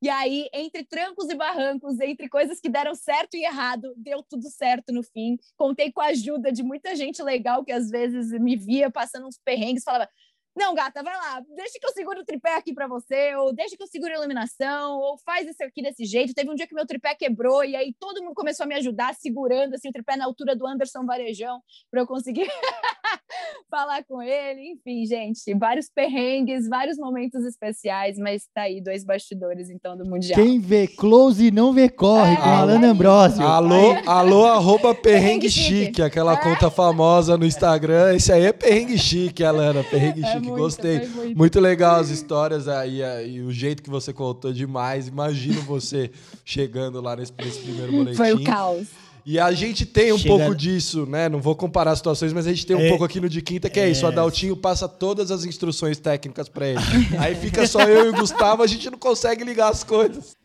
E aí, entre trancos e barrancos, entre coisas que deram certo e errado, deu tudo certo no fim. Contei com a ajuda de muita gente legal que às vezes me via passando uns perrengues, falava: não, gata, vai lá, deixa que eu segure o tripé aqui para você, ou deixa que eu segure a iluminação, ou faz isso aqui desse jeito. Teve um dia que meu tripé quebrou e aí todo mundo começou a me ajudar segurando assim o tripé na altura do Anderson Varejão para eu conseguir falar com ele. Enfim, gente, vários perrengues, vários momentos especiais, mas tá aí dois bastidores então do mundial. Quem vê close não vê corre é, com Alana é Ambrosio. Alô, alô, arroba perrengue chique, aquela é. conta famosa no Instagram. Esse aí é perrengue chique, Alana, perrengue é chique muito, gostei. Muito. muito. legal as histórias aí e o jeito que você contou demais. Imagino você chegando lá nesse, nesse primeiro boletim. Foi o caos. E a gente tem um Chega... pouco disso, né? Não vou comparar situações, mas a gente tem um é... pouco aqui no de quinta, que é, é isso. O Adaltinho passa todas as instruções técnicas para ele. Aí fica só eu e o Gustavo, a gente não consegue ligar as coisas.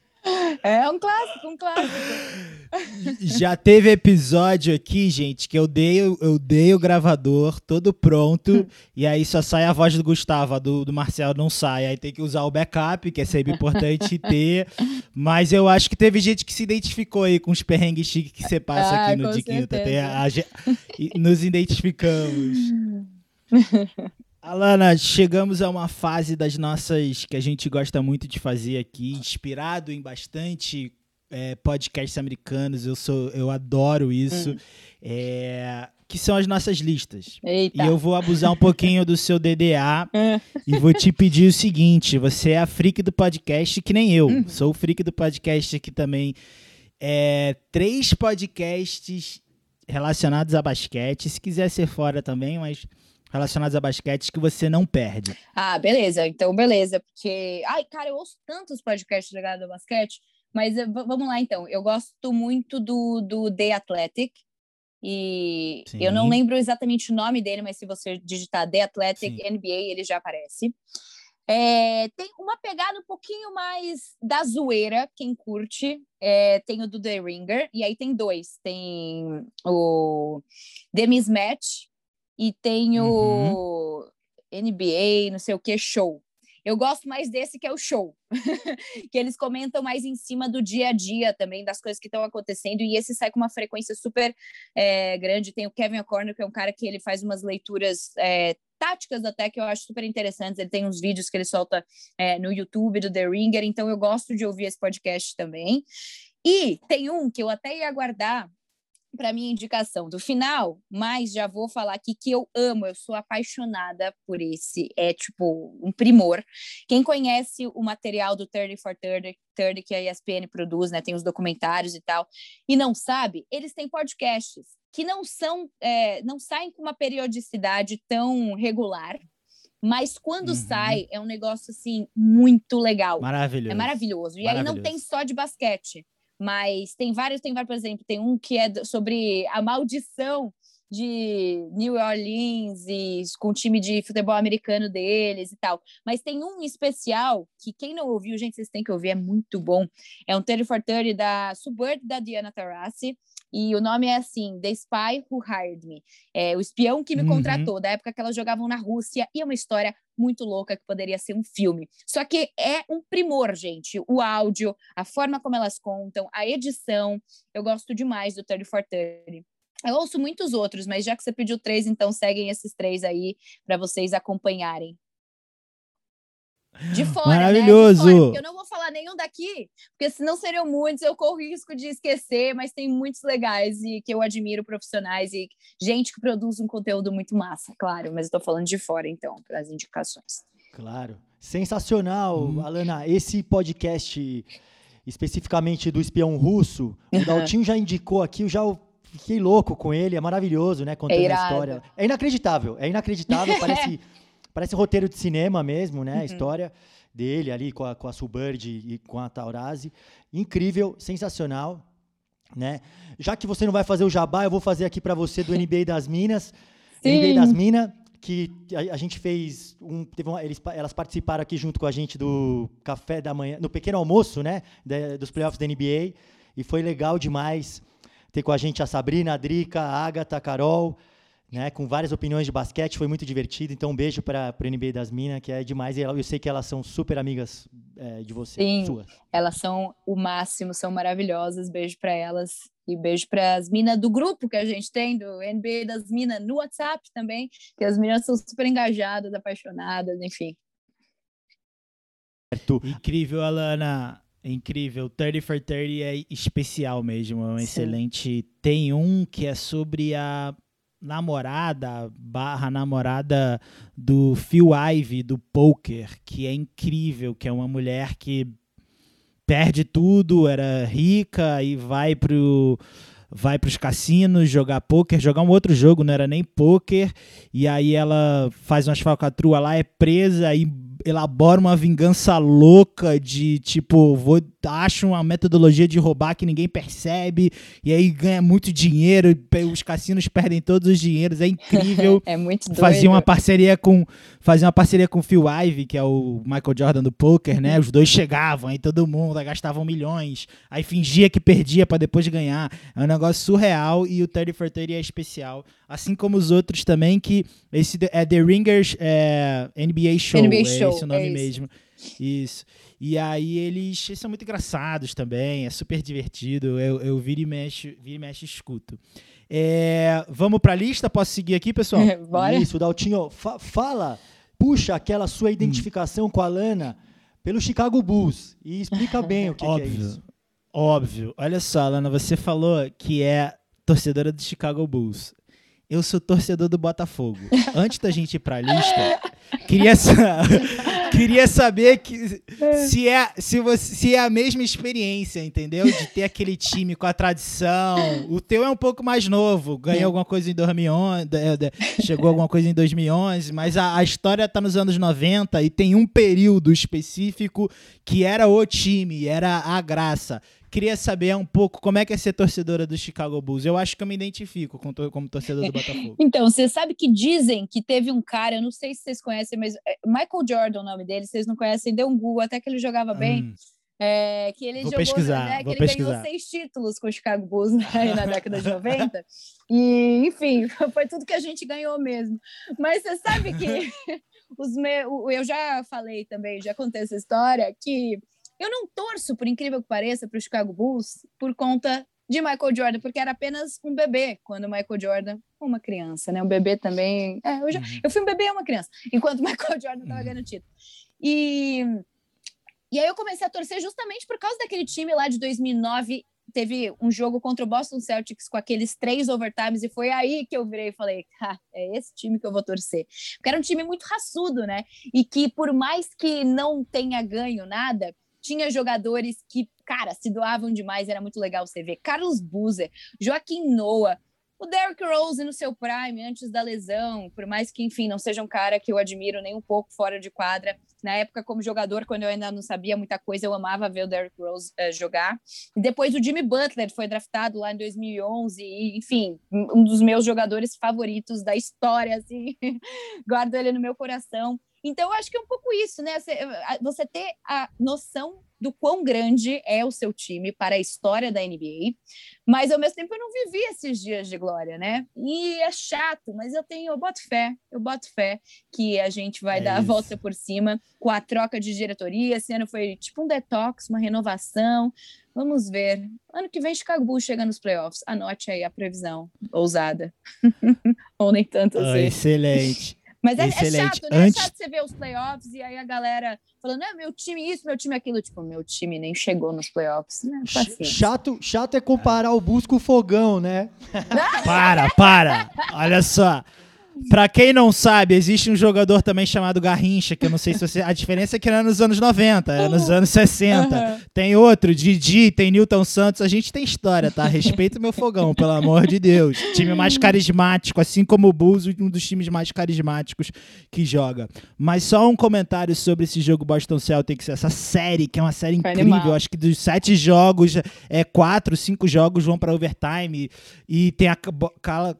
É um clássico, um clássico. Já teve episódio aqui, gente, que eu dei, eu dei o gravador todo pronto e aí só sai a voz do Gustavo, a do, do Marcel não sai. Aí tem que usar o backup, que é sempre importante ter. Mas eu acho que teve gente que se identificou aí com os perrengues chiques que você passa ah, aqui no Diquinta. Nos identificamos. Alana, chegamos a uma fase das nossas que a gente gosta muito de fazer aqui, inspirado em bastante é, podcasts americanos. Eu sou, eu adoro isso. Hum. É, que são as nossas listas. Eita. E eu vou abusar um pouquinho do seu DDA e vou te pedir o seguinte: você é a freak do podcast que nem eu. Uhum. Sou o freak do podcast aqui também. É, três podcasts relacionados a basquete. Se quiser ser fora também, mas relacionados a basquete que você não perde. Ah, beleza. Então, beleza. Porque, ai, cara, eu ouço tantos podcasts ligados ao basquete, mas vamos lá então. Eu gosto muito do, do The Athletic. E Sim. eu não lembro exatamente o nome dele, mas se você digitar The Athletic Sim. NBA, ele já aparece. É, tem uma pegada um pouquinho mais da zoeira, quem curte. É, tem o do The Ringer, e aí tem dois. Tem o The Mismatch, e tem o uhum. NBA, não sei o que, show. Eu gosto mais desse que é o show, que eles comentam mais em cima do dia a dia também, das coisas que estão acontecendo, e esse sai com uma frequência super é, grande. Tem o Kevin O'Connor, que é um cara que ele faz umas leituras é, táticas até que eu acho super interessantes. Ele tem uns vídeos que ele solta é, no YouTube do The Ringer, então eu gosto de ouvir esse podcast também. E tem um que eu até ia guardar para minha indicação do final, mas já vou falar aqui que eu amo, eu sou apaixonada por esse, é tipo um primor. Quem conhece o material do 30 for 30, 30 que a ESPN produz, né, tem os documentários e tal, e não sabe, eles têm podcasts que não são, é, não saem com uma periodicidade tão regular, mas quando uhum. sai é um negócio assim muito legal. Maravilhoso. É maravilhoso. E maravilhoso. aí não tem só de basquete mas tem vários, tem vários, por exemplo, tem um que é sobre a maldição de New Orleans e com o time de futebol americano deles e tal. Mas tem um especial que quem não ouviu, gente, vocês têm que ouvir, é muito bom. É um 30 for 30 da Suburb da Diana Taurasi. E o nome é assim, The Spy Who Hired Me. É o espião que me uhum. contratou, da época que elas jogavam na Rússia. E é uma história muito louca que poderia ser um filme. Só que é um primor, gente. O áudio, a forma como elas contam, a edição. Eu gosto demais do 30 for 30. Eu ouço muitos outros, mas já que você pediu três, então seguem esses três aí para vocês acompanharem. De fora, Maravilhoso! Né? De fora, eu não vou falar nenhum daqui, porque senão seriam muitos, eu corro risco de esquecer, mas tem muitos legais e que eu admiro profissionais e gente que produz um conteúdo muito massa, claro, mas eu tô falando de fora, então, para as indicações. Claro. Sensacional, hum. Alana. Esse podcast, especificamente do espião russo, o Daltinho já indicou aqui, eu já fiquei louco com ele, é maravilhoso, né? Contando é a história. É inacreditável, é inacreditável, parece. Parece roteiro de cinema mesmo, né? A Uhum. história dele ali com a, com a e com a Taurasi. Incrível, sensacional, né? Já que você não vai fazer o jabá, eu vou fazer aqui para você do NBA das Minas. NBA das Minas, que a, a gente fez um, teve uma- eles, elas participaram aqui junto com a gente do café da manhã, no pequeno almoço, né, da- dos playoffs da NBA, e foi legal demais ter com a gente a Sabrina, a Drica, a Agatha, a Carol, né, com várias opiniões de basquete, foi muito divertido. Então um beijo para o NBA das Minas, que é demais, e eu sei que elas são super amigas é, de você, Sim. suas. Elas são o máximo, são maravilhosas. Beijo para elas e beijo para as minas do grupo que a gente tem, do NBA das minas, no WhatsApp também, que as meninas são super engajadas, apaixonadas, enfim. Certo? Incrível, Alana. Incrível. 30 for 30 é especial mesmo. É um Sim. excelente. Tem um que é sobre a namorada barra namorada do Phil Ivey do poker, que é incrível, que é uma mulher que perde tudo, era rica e vai pro vai para os cassinos jogar poker, jogar um outro jogo, não era nem poker, e aí ela faz umas falcatruas lá, é presa e elabora uma vingança louca de tipo, vou acho uma metodologia de roubar que ninguém percebe, e aí ganha muito dinheiro, os cassinos perdem todos os dinheiros, é incrível. É muito doido. Fazia uma parceria com fazia uma parceria com o Phil Ivey, que é o Michael Jordan do poker, né? Os dois chegavam, aí todo mundo aí gastavam milhões, aí fingia que perdia pra depois ganhar. É um negócio surreal e o 30 for 30 é especial, assim como os outros também que esse é The Ringers é, NBA Show, NBA é Show, esse o nome é mesmo. Isso. E aí eles, eles são muito engraçados também, é super divertido. Eu, eu viro e mexe, viro e mexe e escuto. É, vamos pra lista? Posso seguir aqui, pessoal? Bora? Isso, Daltinho, fa- fala, puxa aquela sua identificação com a Lana pelo Chicago Bulls e explica bem o que, que é Óbvio. isso. Óbvio. Olha só, Lana, você falou que é torcedora do Chicago Bulls. Eu sou torcedor do Botafogo. Antes da gente ir pra lista, queria, sa- queria saber que, se, é, se, você, se é a mesma experiência, entendeu? De ter aquele time com a tradição. O teu é um pouco mais novo, ganhou alguma coisa em 2011, de- de- chegou alguma coisa em 2011, mas a, a história tá nos anos 90 e tem um período específico que era o time, era a graça. Queria saber um pouco como é que é ser torcedora do Chicago Bulls. Eu acho que eu me identifico com como torcedor do Botafogo. Então, você sabe que dizem que teve um cara, eu não sei se vocês conhecem, mas é Michael Jordan, o nome dele, vocês não conhecem, deu um Google, até que ele jogava bem. Hum, É, que ele Vou jogou, pesquisar, né, que ele pesquisar. ganhou seis títulos com o Chicago Bulls né, na década de 90. E, enfim, foi tudo que a gente ganhou mesmo. Mas você sabe que os meus, eu já falei também, já contei essa história, que eu não torço, por incrível que pareça, para o Chicago Bulls por conta de Michael Jordan, porque era apenas um bebê quando Michael Jordan, uma criança, né? Um bebê também. É, eu, já, Uhum. eu fui um bebê e uma criança, enquanto Michael Jordan estava Uhum. ganhando título. E, e aí eu comecei a torcer justamente por causa daquele time lá de 2009. Teve um jogo contra o Boston Celtics com aqueles três overtimes, e foi aí que eu virei e falei: ah, é esse time que eu vou torcer. Porque era um time muito raçudo, né? E que, por mais que não tenha ganho nada, tinha jogadores que, cara, se doavam demais, era muito legal você ver. Carlos Buzer, Joaquim Noah, o Derrick Rose no seu prime, antes da lesão, por mais que, enfim, não seja um cara que eu admiro nem um pouco fora de quadra. Na época, como jogador, quando eu ainda não sabia muita coisa, eu amava ver o Derrick Rose eh, jogar. E depois o Jimmy Butler foi draftado lá em 2011, e, enfim, um dos meus jogadores favoritos da história, assim, guardo ele no meu coração. Então, eu acho que é um pouco isso, né? Você- Você ter a noção do quão grande é o seu time para a história da NBA, mas ao mesmo tempo eu não vivi esses dias de glória, né? E é chato, mas eu tenho, eu boto fé, eu boto fé que a gente vai É dar a isso. volta por cima com a troca de diretoria. Esse ano foi tipo um detox, uma renovação. Vamos ver. Ano que vem, Chicago Bulls chega nos playoffs. Anote aí a previsão ousada. Ou nem tanto Ah, assim. excelente. Mas é, é chato, né? Antes- É chato você ver os playoffs e aí a galera falando, é meu time isso, meu time aquilo. Tipo, meu time nem chegou nos playoffs. Né? Chato, chato é comparar o Bus com o fogão, né? Para, para. Olha só. Pra quem não sabe, existe um jogador também chamado Garrincha, que eu não sei se você. A diferença é que não é nos anos 90, é nos anos 60. Uhum. Tem outro, Didi, tem Newton Santos. A gente tem história, tá? Respeita o meu fogão, pelo amor de Deus. Time mais carismático, assim como o Bulls, um dos times mais carismáticos que joga. Mas só um comentário sobre esse jogo Boston Celtics, essa série, que é uma série Foi incrível. animal. Acho que dos sete jogos, é quatro, cinco jogos vão pra overtime. E tem a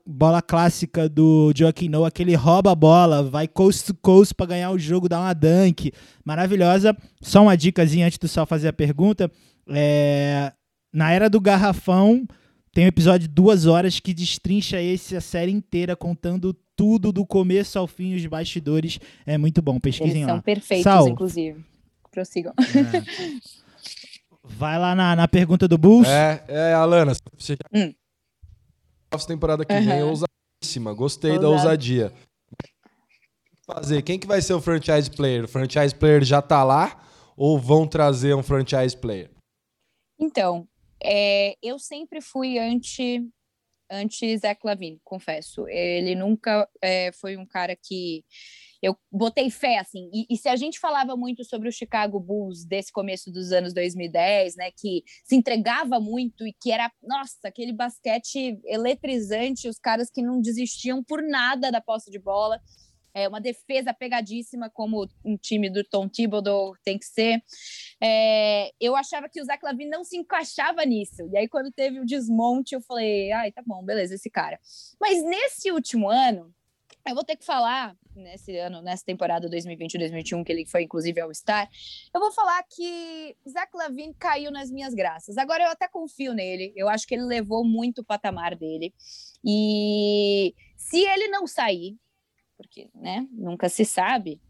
bola clássica do Joaquim Noah, que ele rouba a bola, vai coast to coast pra ganhar o jogo, dá uma dunk. Maravilhosa. Só uma dicasinha antes do Sal fazer a pergunta. É, Na Era do Garrafão, tem um episódio de duas horas que destrincha esse, a série inteira, contando tudo do começo ao fim, os bastidores. É muito bom, pesquisem Eles são lá. perfeitos, Sal. inclusive. Prossigam. É. Vai lá na, na pergunta do Bulls. É, é, Alana, você já Hum. essa temporada que vem é Aham. Gostei da Ousado. ousadia. Fazer, quem que vai ser o franchise player? O franchise player já tá lá ou vão trazer um franchise player? Então, é, eu sempre fui anti, anti Zach Lavine, confesso. Ele nunca é, foi um cara que eu botei fé, assim. E, e se a gente falava muito sobre o Chicago Bulls desse começo dos anos 2010, né, que se entregava muito e que era, nossa, aquele basquete eletrizante, os caras que não desistiam por nada da posse de bola. É uma defesa pegadíssima, como um time do Tom Thibodeau tem que ser. É, eu achava que o Zach Lavine não se encaixava nisso. E aí, quando teve o desmonte, eu falei, ai, tá bom, beleza, esse cara. Mas nesse último ano, eu vou ter que falar, nesse ano, nessa temporada 2020-2021, que ele foi inclusive ao Star, eu vou falar que Zach Lavine caiu nas minhas graças. Agora eu até confio nele, eu acho que ele levou muito o patamar dele. E se ele não sair, porque né, nunca se sabe,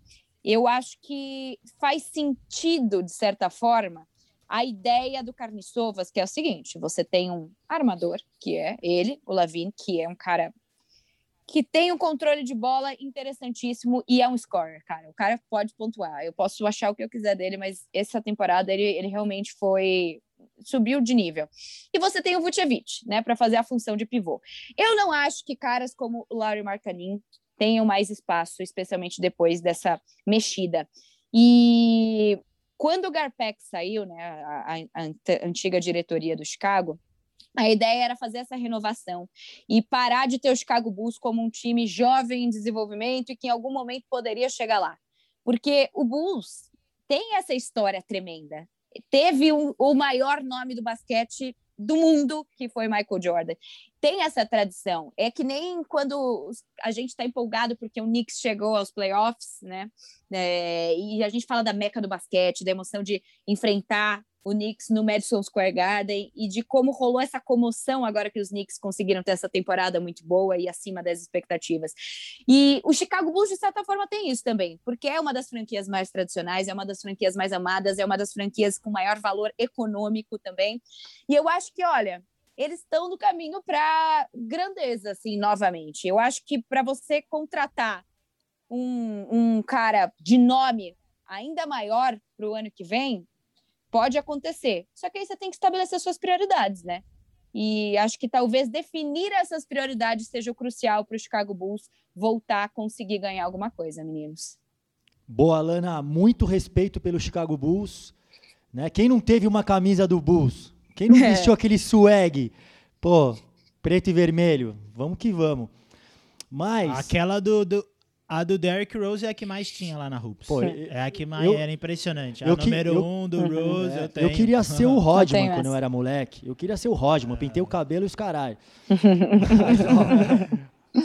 eu acho que faz sentido, de certa forma, a ideia do Carniçovas, que é o seguinte: você tem um armador, que é ele, o Lavine, que é um cara que tem um controle de bola interessantíssimo e é um scorer, cara. O cara pode pontuar. Eu posso achar o que eu quiser dele, mas essa temporada ele, ele realmente foi subiu de nível. E você tem o Vucevic, né, para fazer a função de pivô. Eu não acho que caras como o Larry Markkanen tenham mais espaço, especialmente depois dessa mexida. E quando o Garpax saiu, né, a, a, a antiga diretoria do Chicago, a ideia era fazer essa renovação e parar de ter o Chicago Bulls como um time jovem em desenvolvimento e que em algum momento poderia chegar lá. Porque o Bulls tem essa história tremenda. Teve um, o maior nome do basquete do mundo, que foi Michael Jordan. Tem essa tradição. É que nem quando a gente está empolgado porque o Knicks chegou aos playoffs, né? É, e a gente fala da meca do basquete, da emoção de enfrentar o Knicks no Madison Square Garden e de como rolou essa comoção agora que os Knicks conseguiram ter essa temporada muito boa e acima das expectativas. E o Chicago Bulls, de certa forma, tem isso também, porque é uma das franquias mais tradicionais, é uma das franquias mais amadas, é uma das franquias com maior valor econômico também. E eu acho que, olha, eles estão no caminho para grandeza, assim, novamente. Eu acho que para você contratar um, um cara de nome ainda maior para o ano que vem, pode acontecer. Só que aí você tem que estabelecer suas prioridades, né? E acho que talvez definir essas prioridades seja o crucial para o Chicago Bulls voltar a conseguir ganhar alguma coisa, meninos. Boa, Lana. Muito respeito pelo Chicago Bulls. Né? Quem não teve uma camisa do Bulls? Quem não É. vestiu aquele swag? Pô, preto e vermelho. Vamos que vamos. Mas. Aquela do, do- A do Derrick Rose é a que mais tinha lá na Hoops. Pô, é a que mais eu- era impressionante. A eu que- número eu- um do Rose É, eu tenho. eu queria ser o Rodman tenho quando eu era moleque. Eu queria ser o Rodman. Pintei o cabelo e os caralho.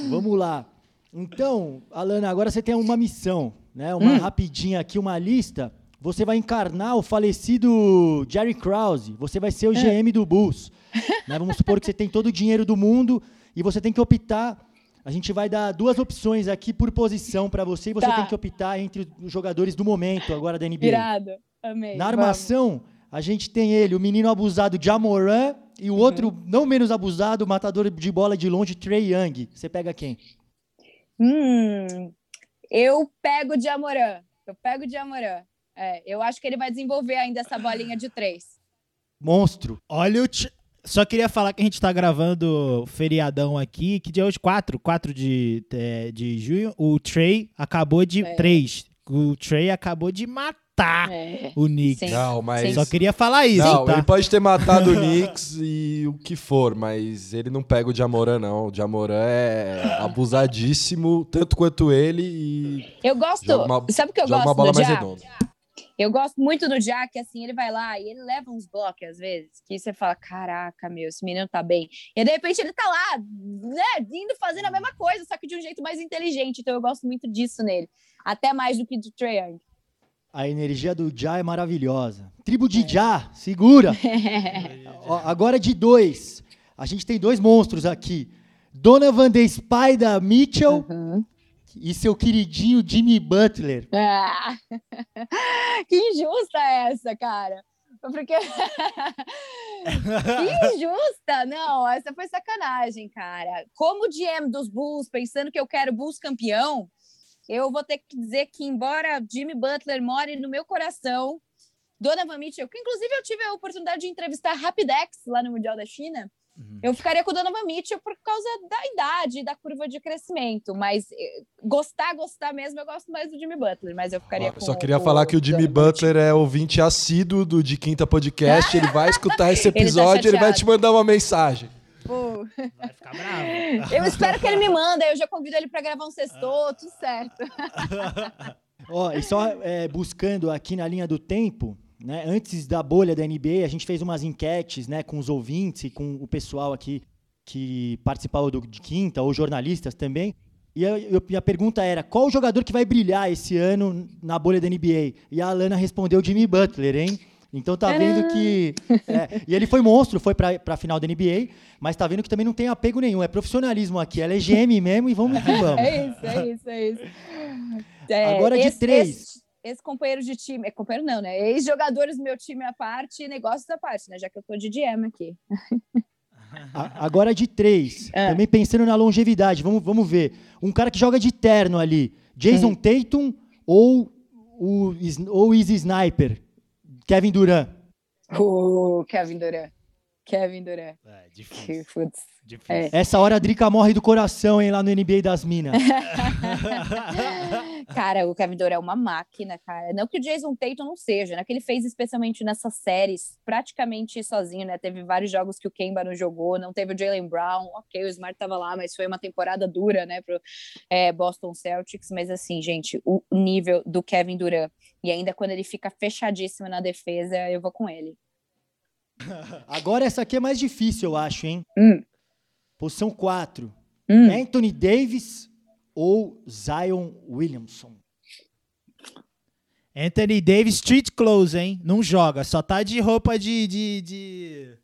Vamos lá. Então, Alana, agora você tem uma missão, né? Uma rapidinha aqui, uma lista. Você vai encarnar o falecido Jerry Krause. Você vai ser o GM do Bulls. né? Vamos supor que você tem todo o dinheiro do mundo e você tem que optar. A gente vai dar duas opções aqui por posição para você e você Tá. tem que optar entre os jogadores do momento agora da NBA. Virado. Amei. Na Vamos. armação, a gente tem ele, o menino abusado Jamoran e o outro não menos abusado, o matador de bola de longe, Trey Young. Você pega quem? Hum, eu pego de Amorã. Eu pego de Amorã. É, eu acho que ele vai desenvolver ainda essa bolinha de três. Monstro. Olha o. Só queria falar que a gente tá gravando feriadão aqui, que dia é hoje? 4, 4 de, é, de junho. O Trey acabou de. É. 3. O Trey acabou de matar É. o Knicks. Sim. Não, mas. Só queria falar isso, Não, tá? ele pode ter matado o Knicks e o que for, mas ele não pega o Jamoran, não. O Jamoran é abusadíssimo, tanto quanto ele e Eu gosto. uma, sabe o que eu gosto uma bola do mais redonda. Eu gosto muito do Jack, assim, ele vai lá e ele leva uns blocos às vezes, que você fala, caraca, meu, esse menino tá bem. E de repente ele tá lá, né, indo fazendo a mesma coisa, só que de um jeito mais inteligente. Então eu gosto muito disso nele. Até mais do que do Trae Young. A energia do Já é maravilhosa. Tribo de Já, segura. Agora de dois. A gente tem dois monstros aqui. Donovan The Spider Mitchell Uhum. E seu queridinho Jimmy Butler. Ah, que injusta é essa, cara? Porque. que injusta! Não, essa foi sacanagem, cara. Como GM dos Bulls, pensando que eu quero Bulls campeão, eu vou ter que dizer que, embora Jimmy Butler more no meu coração, Donovan Mitchell, que inclusive eu tive a oportunidade de entrevistar Rapidex lá no Mundial da China, eu ficaria com o Donovan Mitchell por causa da idade e da curva de crescimento. Mas eh, gostar, gostar mesmo, eu gosto mais do Jimmy Butler. Mas eu ficaria Ó, com Só queria falar que o Jimmy Donovan Butler é ouvinte assíduo do De Quinta Podcast. Ele vai escutar esse Ele tá episódio, ele vai chateado. te mandar uma mensagem. Pô, Vai ficar bravo. Eu espero que ele me manda, eu já convido ele para gravar um sexto, tudo certo. Ó, e só é, buscando aqui na linha do tempo, né? Antes da bolha da NBA, a gente fez umas enquetes, né, com os ouvintes e com o pessoal aqui que participava do, de quinta, ou jornalistas também. E a, eu- e a pergunta era: qual o jogador que vai brilhar esse ano na bolha da NBA? E a Alana respondeu Jimmy Butler, hein? Então tá vendo que. é, e ele foi monstro, foi pra, pra final da NBA, mas tá vendo que também não tem apego nenhum. É profissionalismo aqui. Ela é GM mesmo e vamos que vamos. É isso, é isso, é isso. É, Agora de três. Esse, esse companheiro de time, é companheiro não, né? Ex-jogadores do meu time à parte, negócios à parte, né? Já que eu tô de GM aqui. A- Agora de três. É. Também pensando na longevidade. Vamos, vamos ver. Um cara que joga de terno ali. Jason Tatum ou o, ou Easy Sniper? Kevin Durant. O Kevin Durant. Kevin Durant. É, Que difícil. putz. Difícil. É. Essa hora a Drica morre do coração, hein, lá no NBA das Minas. Cara, o Kevin Durant é uma máquina, cara. Não que o Jason Tatum não seja, né? Que ele fez especialmente nessas séries praticamente sozinho, né? Teve vários jogos que o Kemba não jogou, não teve o Jalen Brown. Ok, o Smart tava lá, mas foi uma temporada dura, né? Pro é, Boston Celtics. Mas assim, gente, o nível do Kevin Durant e ainda quando ele fica fechadíssimo na defesa, eu vou com ele. Agora essa aqui é mais difícil, eu acho, hein? Hum. Posição 4. Hum. Anthony Davis ou Zion Williamson? Anthony Davis, street clothes, hein? Não joga, só tá de roupa de, de, de,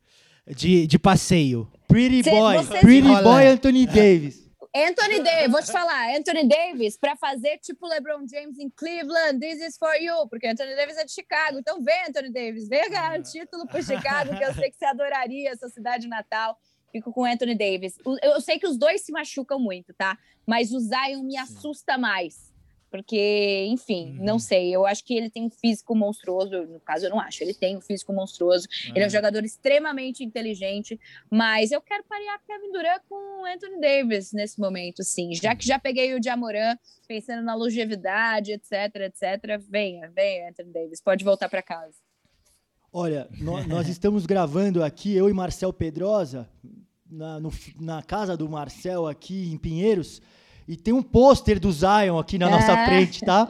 de, de passeio. Pretty Cê- Boy. Pretty Olha. Boy Anthony Davis. Anthony Davis, vou te falar, Anthony Davis, para fazer tipo LeBron James em Cleveland, this is for you, porque Anthony Davis é de Chicago. Então vem, Anthony Davis, vem ganhar um título por Chicago, que eu sei que você adoraria essa cidade natal. Fico com Anthony Davis. O- Eu sei que os dois se machucam muito, tá? Mas o Zion me assusta mais. Porque, enfim, não sei. Eu acho que ele tem um físico monstruoso. No caso, eu não acho. Ele tem um físico monstruoso. Ele é um jogador extremamente inteligente, mas eu quero parear Kevin Durant com o Anthony Davis nesse momento, sim. Já que já peguei o Jamoran, pensando na longevidade, etc, etc, venha, venha, Anthony Davis, pode voltar para casa. Olha, nó- nós estamos gravando aqui, eu e Marcel Pedrosa, na, no- na casa do Marcel aqui em Pinheiros, e tem um pôster do Zion aqui na nossa Ah. frente, tá?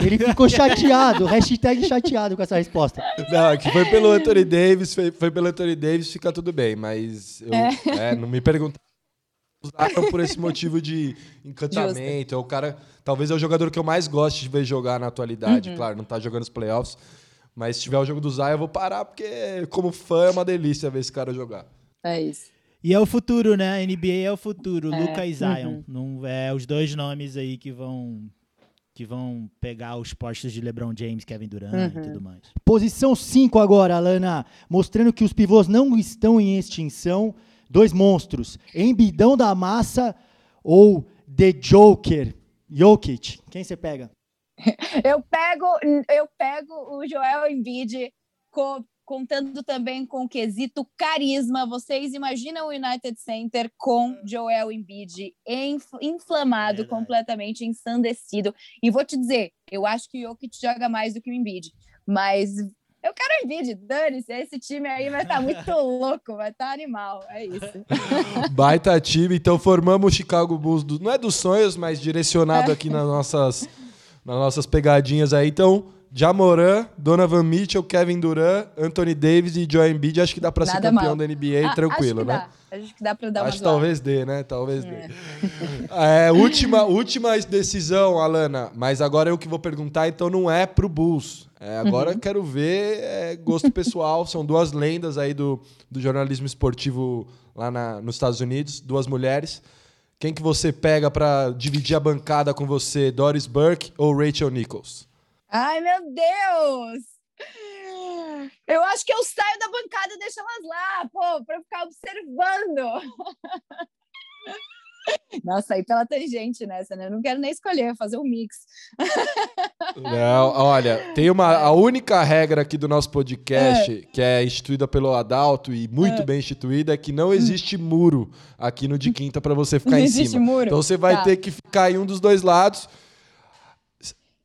Ele ficou chateado, hashtag chateado com essa resposta. Não, é que foi pelo Anthony Davis, foi, foi pelo Anthony Davis, fica tudo bem, mas eu, é, não me perguntaram usaram por esse motivo de encantamento. É o cara, talvez é o jogador que eu mais gosto de ver jogar na atualidade. Uhum. Claro, não tá jogando os playoffs, mas se tiver o jogo do Zion, eu vou parar, porque como fã é uma delícia ver esse cara jogar. É isso. E é o futuro, né? NBA é o futuro. É, Luca e Zion. uhum. Não, é os dois nomes aí que vão que vão pegar os postos de LeBron James, Kevin Durant Uhum. e tudo mais. Posição 5 agora, Alana, mostrando que os pivôs não estão em extinção. Dois monstros, Embidão da Massa ou The Joker, Jokic. Quem você pega? Eu pego, eu pego o Joel Embiid co- contando também com o quesito carisma. Vocês imaginam o United Center com Joel Embiid inflamado, Verdade. completamente ensandecido. E vou te dizer, eu acho que o Jokic joga mais do que o Embiid, mas eu quero o Embiid, dane-se, esse time aí vai estar tá muito louco, vai estar tá animal, é isso. Baita time, então formamos o Chicago Bulls, do, não é dos sonhos, mas direcionado é. aqui nas nossas, nas nossas pegadinhas aí, então... Jamoran, Donovan Mitchell, Kevin Durant, Anthony Davis e Joel Embiid. Acho que dá para ser campeão mal. da NBA ah, tranquilo, acho né? Dá. Acho que dá para dar uma Acho que talvez dê, né? Talvez é. dê. É, última, última decisão, Alana. Mas agora eu que vou perguntar, então não é pro Bulls. É, agora uhum. quero ver é, gosto pessoal. São duas lendas aí do, do jornalismo esportivo lá na, nos Estados Unidos, duas mulheres. Quem que você pega para dividir a bancada com você, Doris Burke ou Rachel Nichols? Ai, meu Deus! Eu acho que eu saio da bancada e deixo elas lá, pô, para ficar observando. Nossa, aí pela tangente nessa, né? Eu não quero nem escolher, fazer um mix. Não, olha, tem uma a única regra aqui do nosso podcast é. que é instituída pelo Adalto e muito é. bem instituída é que não existe muro aqui no de quinta para você ficar não em cima. Muro. Então você vai tá. ter que ficar em um dos dois lados.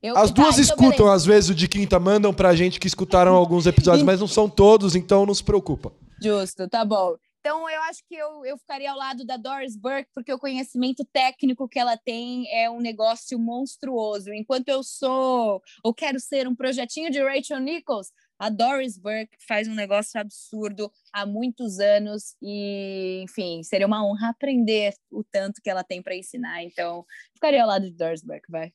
Eu, As duas tá, então escutam, às vezes, o de quinta, mandam pra gente que escutaram alguns episódios, mas não são todos, então não se preocupa. Justo, tá bom. Então, eu acho que eu, eu ficaria ao lado da Doris Burke, porque o conhecimento técnico que ela tem é um negócio monstruoso. Enquanto eu sou, ou quero ser um projetinho de Rachel Nichols, a Doris Burke faz um negócio absurdo há muitos anos e, enfim, seria uma honra aprender o tanto que ela tem para ensinar. Então, ficaria ao lado de Doris Burke, vai.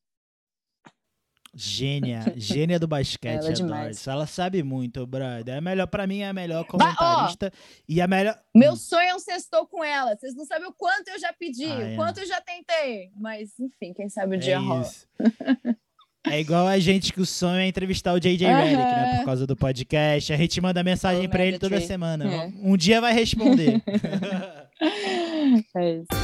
Gênia, gênia do basquete, ela, é ela sabe muito, brother. É melhor para mim é a melhor comentarista ó, e a melhor. Meu hum. sonho é um sextou com ela. Vocês não sabem o quanto eu já pedi, ah, é. o quanto eu já tentei. Mas enfim, quem sabe o dia é rola. É igual a gente que o sonho é entrevistar o JJ uh Redick, né? Por causa do podcast. A gente manda mensagem para ele toda semana. É. Um dia vai responder. é isso.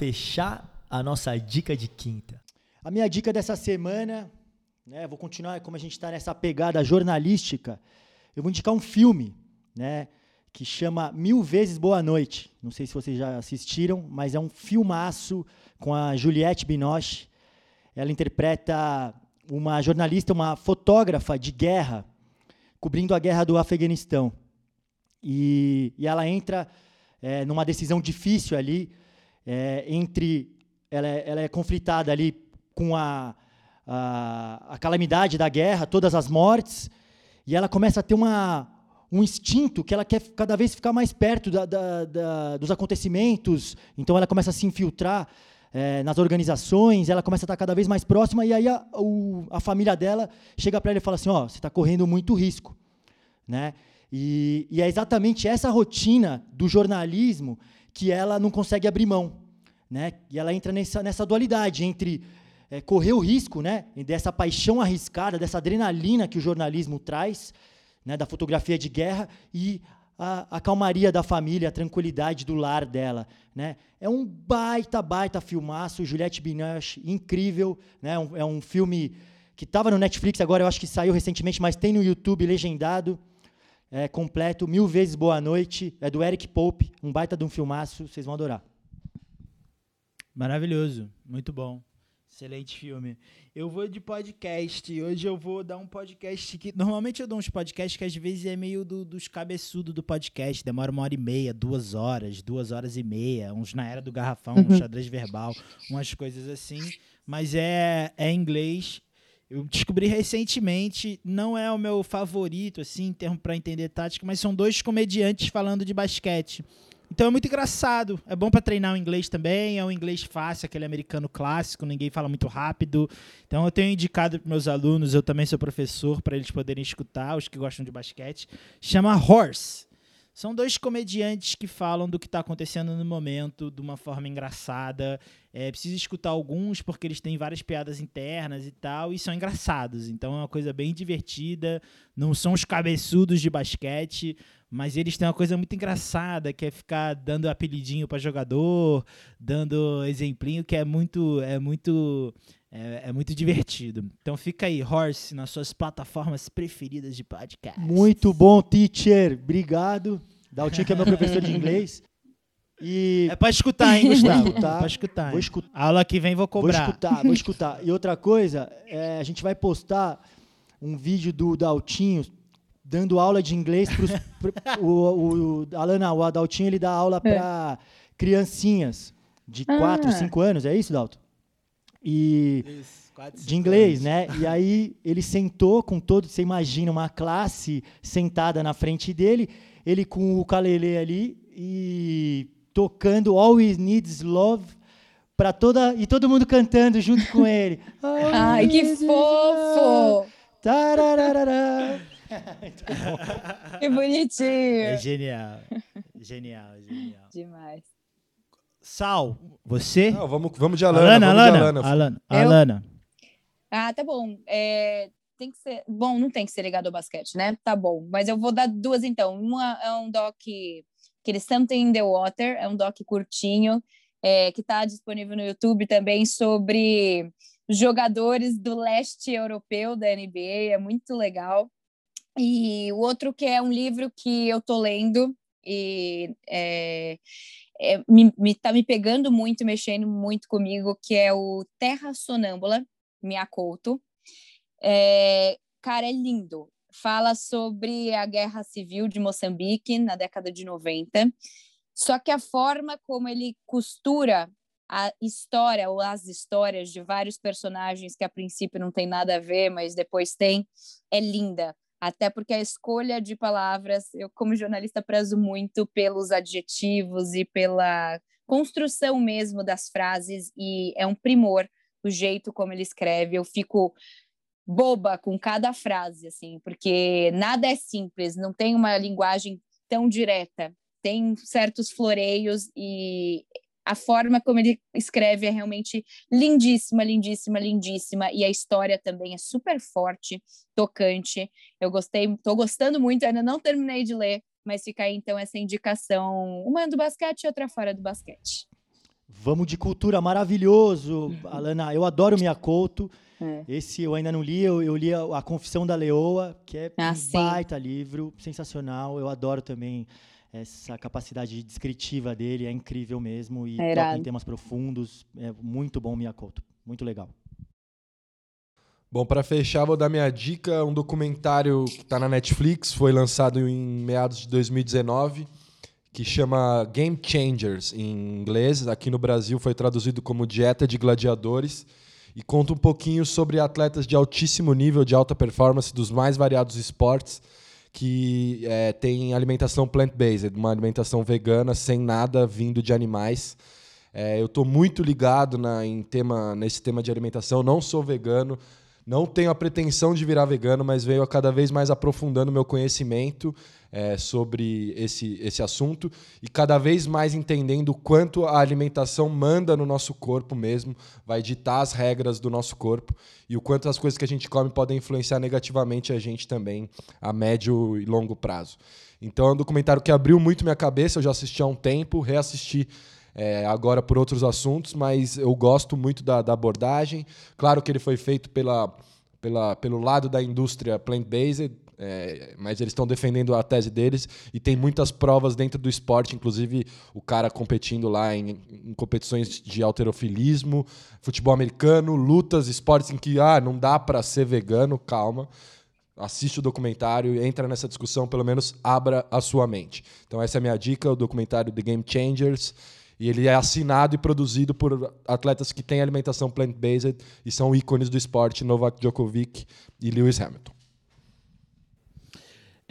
Fechar a nossa dica de quinta. A minha dica dessa semana, né, vou continuar como a gente está nessa pegada jornalística, eu vou indicar um filme, né, que chama Mil Vezes Boa Noite. Não sei se vocês já assistiram, mas é um filmaço com a Juliette Binoche. Ela interpreta uma jornalista, uma fotógrafa de guerra, cobrindo a guerra do Afeganistão. E, e ela entra é, numa decisão difícil ali, é, entre ela é, ela é, conflitada ali com a, a, a, calamidade da guerra, todas as mortes, e ela começa a ter uma, um instinto que ela quer cada vez ficar mais perto da, da, da, dos acontecimentos, então ela começa a se infiltrar é, nas organizações, ela começa a estar cada vez mais próxima, e aí a, o, a família dela chega para ela e fala assim, ó, oh, você está correndo muito risco. Né? E, e é exatamente essa rotina do jornalismo que ela não consegue abrir mão. Né? E ela entra nessa, nessa dualidade entre é, correr o risco né? dessa paixão arriscada, dessa adrenalina que o jornalismo traz, né? da fotografia de guerra, e a, a, calmaria da família, a tranquilidade do lar dela. Né? É um baita, baita filmaço, Juliette Binoche, incrível. Né? Um, é um filme que estava no Netflix, agora eu acho que saiu recentemente, mas tem no YouTube legendado é, completo, Mil Vezes Boa Noite, é do Eric Pope, um baita de um filmaço, vocês vão adorar. Maravilhoso, muito bom. Excelente filme. Eu vou de podcast. Hoje eu vou dar um podcast que. Normalmente eu dou uns podcasts que às vezes é meio do, dos cabeçudos do podcast. Demora uma hora e meia, duas horas, duas horas e meia. Uns na era do garrafão, um xadrez verbal, umas coisas assim. Mas é, é inglês eu descobri recentemente, não é o meu favorito, assim, em termos para entender tática, mas são dois comediantes falando de basquete. Então é muito engraçado. É bom para treinar o inglês também. É um inglês fácil, aquele americano clássico, ninguém fala muito rápido. Então eu tenho indicado para meus alunos, eu também sou professor, para eles poderem escutar, os que gostam de basquete. Chama Horse. São dois comediantes que falam do que está acontecendo no momento de uma forma engraçada. É, precisa escutar alguns porque eles têm várias piadas internas e tal, e são engraçados. Então é uma coisa bem divertida. Não são os cabeçudos de basquete, mas eles têm uma coisa muito engraçada, que é ficar dando apelidinho para jogador, dando exemplinho, que é muito, é muito, é, é, muito divertido. Então fica aí, Horse, nas suas plataformas preferidas de podcast. Muito bom, teacher. Obrigado. Daltinho, que é meu professor de inglês. E... É pra escutar, hein, Gustavo? Escutar, pra escutar. Vou escutar. A aula que vem vou cobrar. Vou escutar, vou escutar. E outra coisa, é, a gente vai postar um vídeo do Daltinho dando aula de inglês para o, o, o Alana, o Adaltinho, ele dá aula é. para criancinhas de 4, ah. 5 anos, é isso, Dalton? E isso, quatro, de inglês, anos. né? E aí ele sentou com todo, você imagina uma classe sentada na frente dele, ele com o ukulele ali e tocando Always Needs Love para toda e todo mundo cantando junto com ele. Ai, que fofo! Tararara. que bonitinho. É genial. Genial, genial. Demais. Sal, você? Não, vamos, vamos de Alana. Alana, Alana. Alana. Alana. Alana. Ah, tá bom. É, tem que ser. Bom, não tem que ser ligado ao basquete, né? Tá bom. Mas eu vou dar duas então. Uma é um doc, aquele Something in the Water, é um doc curtinho, é, que está disponível no YouTube também sobre jogadores do leste europeu da NBA. É muito legal. E o outro que é um livro que eu tô lendo e é, é, me, me tá me pegando muito, mexendo muito comigo, que é o Terra Sonâmbula, Miyakoto. É, cara, é lindo. Fala sobre a guerra civil de Moçambique na década de 90. Só que a forma como ele costura a história ou as histórias de vários personagens que a princípio não tem nada a ver, mas depois tem, é linda até porque a escolha de palavras, eu como jornalista prezo muito pelos adjetivos e pela construção mesmo das frases e é um primor o jeito como ele escreve. Eu fico boba com cada frase assim, porque nada é simples, não tem uma linguagem tão direta. Tem certos floreios e a forma como ele escreve é realmente lindíssima, lindíssima, lindíssima. E a história também é super forte, tocante. Eu gostei, estou gostando muito, ainda não terminei de ler, mas fica aí então essa indicação, uma do basquete e outra fora do basquete. Vamos de cultura, maravilhoso, Alana. Eu adoro Miyakoto. É. Esse eu ainda não li, eu, eu li a, a, Confissão da Leoa, que é ah, um sim. baita livro, sensacional. Eu adoro também essa capacidade descritiva dele é incrível mesmo e é toca em temas profundos. É muito bom Miyakoto, muito legal. Bom, para fechar, vou dar minha dica, um documentário que está na Netflix, foi lançado em meados de 2019, que chama Game Changers em inglês. Aqui no Brasil foi traduzido como Dieta de Gladiadores e conta um pouquinho sobre atletas de altíssimo nível de alta performance dos mais variados esportes que é, tem alimentação plant-based, uma alimentação vegana sem nada vindo de animais. É, eu estou muito ligado na, em tema, nesse tema de alimentação. Não sou vegano, não tenho a pretensão de virar vegano, mas venho cada vez mais aprofundando meu conhecimento é, sobre esse, esse assunto e cada vez mais entendendo quanto a alimentação manda no nosso corpo mesmo, vai ditar as regras do nosso corpo e o quanto as coisas que a gente come podem influenciar negativamente a gente também a médio e longo prazo. Então é um documentário que abriu muito minha cabeça, eu já assisti há um tempo, reassisti é, agora por outros assuntos, mas eu gosto muito da, da abordagem. Claro que ele foi feito pela, pela, pelo lado da indústria plant-based, é, mas eles estão defendendo a tese deles e tem muitas provas dentro do esporte, inclusive o cara competindo lá em, em competições de alterofilismo, futebol americano, lutas, esportes em que ah, não dá para ser vegano, calma. Assiste o documentário, entra nessa discussão, pelo menos abra a sua mente. Então essa é a minha dica, o documentário The Game Changers. E ele é assinado e produzido por atletas que têm alimentação plant-based e são ícones do esporte, Novak Djokovic e Lewis Hamilton.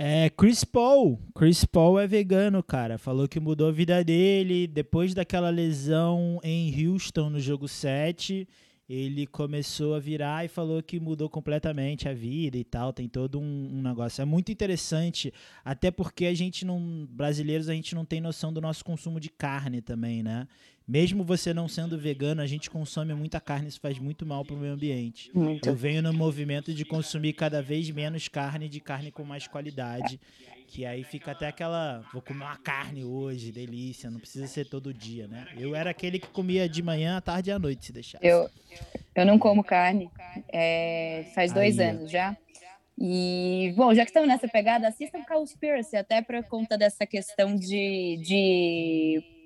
É, Chris Paul. Chris Paul é vegano, cara. Falou que mudou a vida dele. Depois daquela lesão em Houston no jogo 7, ele começou a virar e falou que mudou completamente a vida e tal. Tem todo um, um, negócio. É muito interessante, até porque a gente não. Brasileiros, a gente não tem noção do nosso consumo de carne também, né? Mesmo você não sendo vegano, a gente consome muita carne, isso faz muito mal para o meio ambiente. Muito. Eu venho no movimento de consumir cada vez menos carne, de carne com mais qualidade, que aí fica até aquela, vou comer uma carne hoje, delícia, não precisa ser todo dia, né? Eu era aquele que comia de manhã, à tarde e à noite, se deixar. Eu, eu não como carne, é, faz dois Aí, anos já. E, bom, já que estamos nessa pegada, assistam Cowspiracy, até por conta dessa questão de, de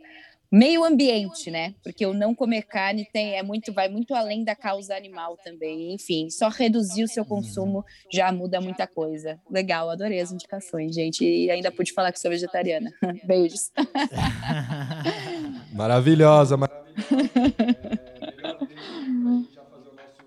meio ambiente, né? Porque o não comer carne tem, é muito, vai muito além da causa animal também. Enfim, só reduzir o seu consumo já muda muita coisa. Legal, adorei as indicações, gente. E ainda pude falar que sou vegetariana. Beijos. Maravilhosa, maravilhosa. Melhor tempo já fazer o nosso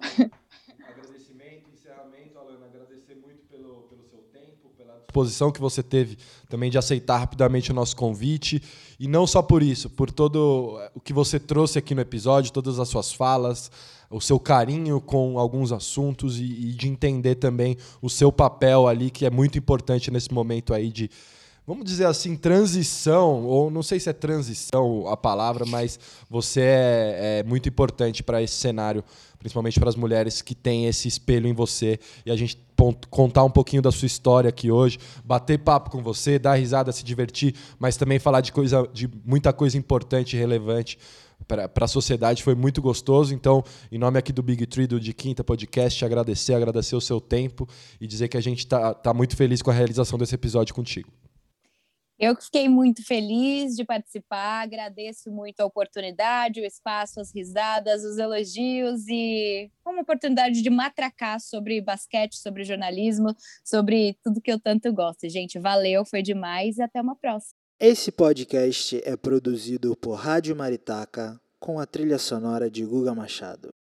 agradecimento, encerramento, Alana. Agradecer muito pelo, pelo seu tempo, pela disposição que você teve também de aceitar rapidamente o nosso convite. E não só por isso, por todo o que você trouxe aqui no episódio, todas as suas falas, o seu carinho com alguns assuntos e, e de entender também o seu papel ali, que é muito importante nesse momento aí de vamos dizer assim, transição, ou não sei se é transição a palavra, mas você é, é muito importante para esse cenário, principalmente para as mulheres que têm esse espelho em você. E a gente contar um pouquinho da sua história aqui hoje, bater papo com você, dar risada, se divertir, mas também falar de, coisa, de muita coisa importante e relevante para a sociedade foi muito gostoso. Então, em nome aqui do Big Tree, do De Quinta Podcast, agradecer, agradecer o seu tempo e dizer que a gente está tá muito feliz com a realização desse episódio contigo. Eu que fiquei muito feliz de participar, agradeço muito a oportunidade, o espaço, as risadas, os elogios e uma oportunidade de matracar sobre basquete, sobre jornalismo, sobre tudo que eu tanto gosto. Gente, valeu, foi demais e até uma próxima. Esse podcast é produzido por Rádio Maritaca com a trilha sonora de Guga Machado.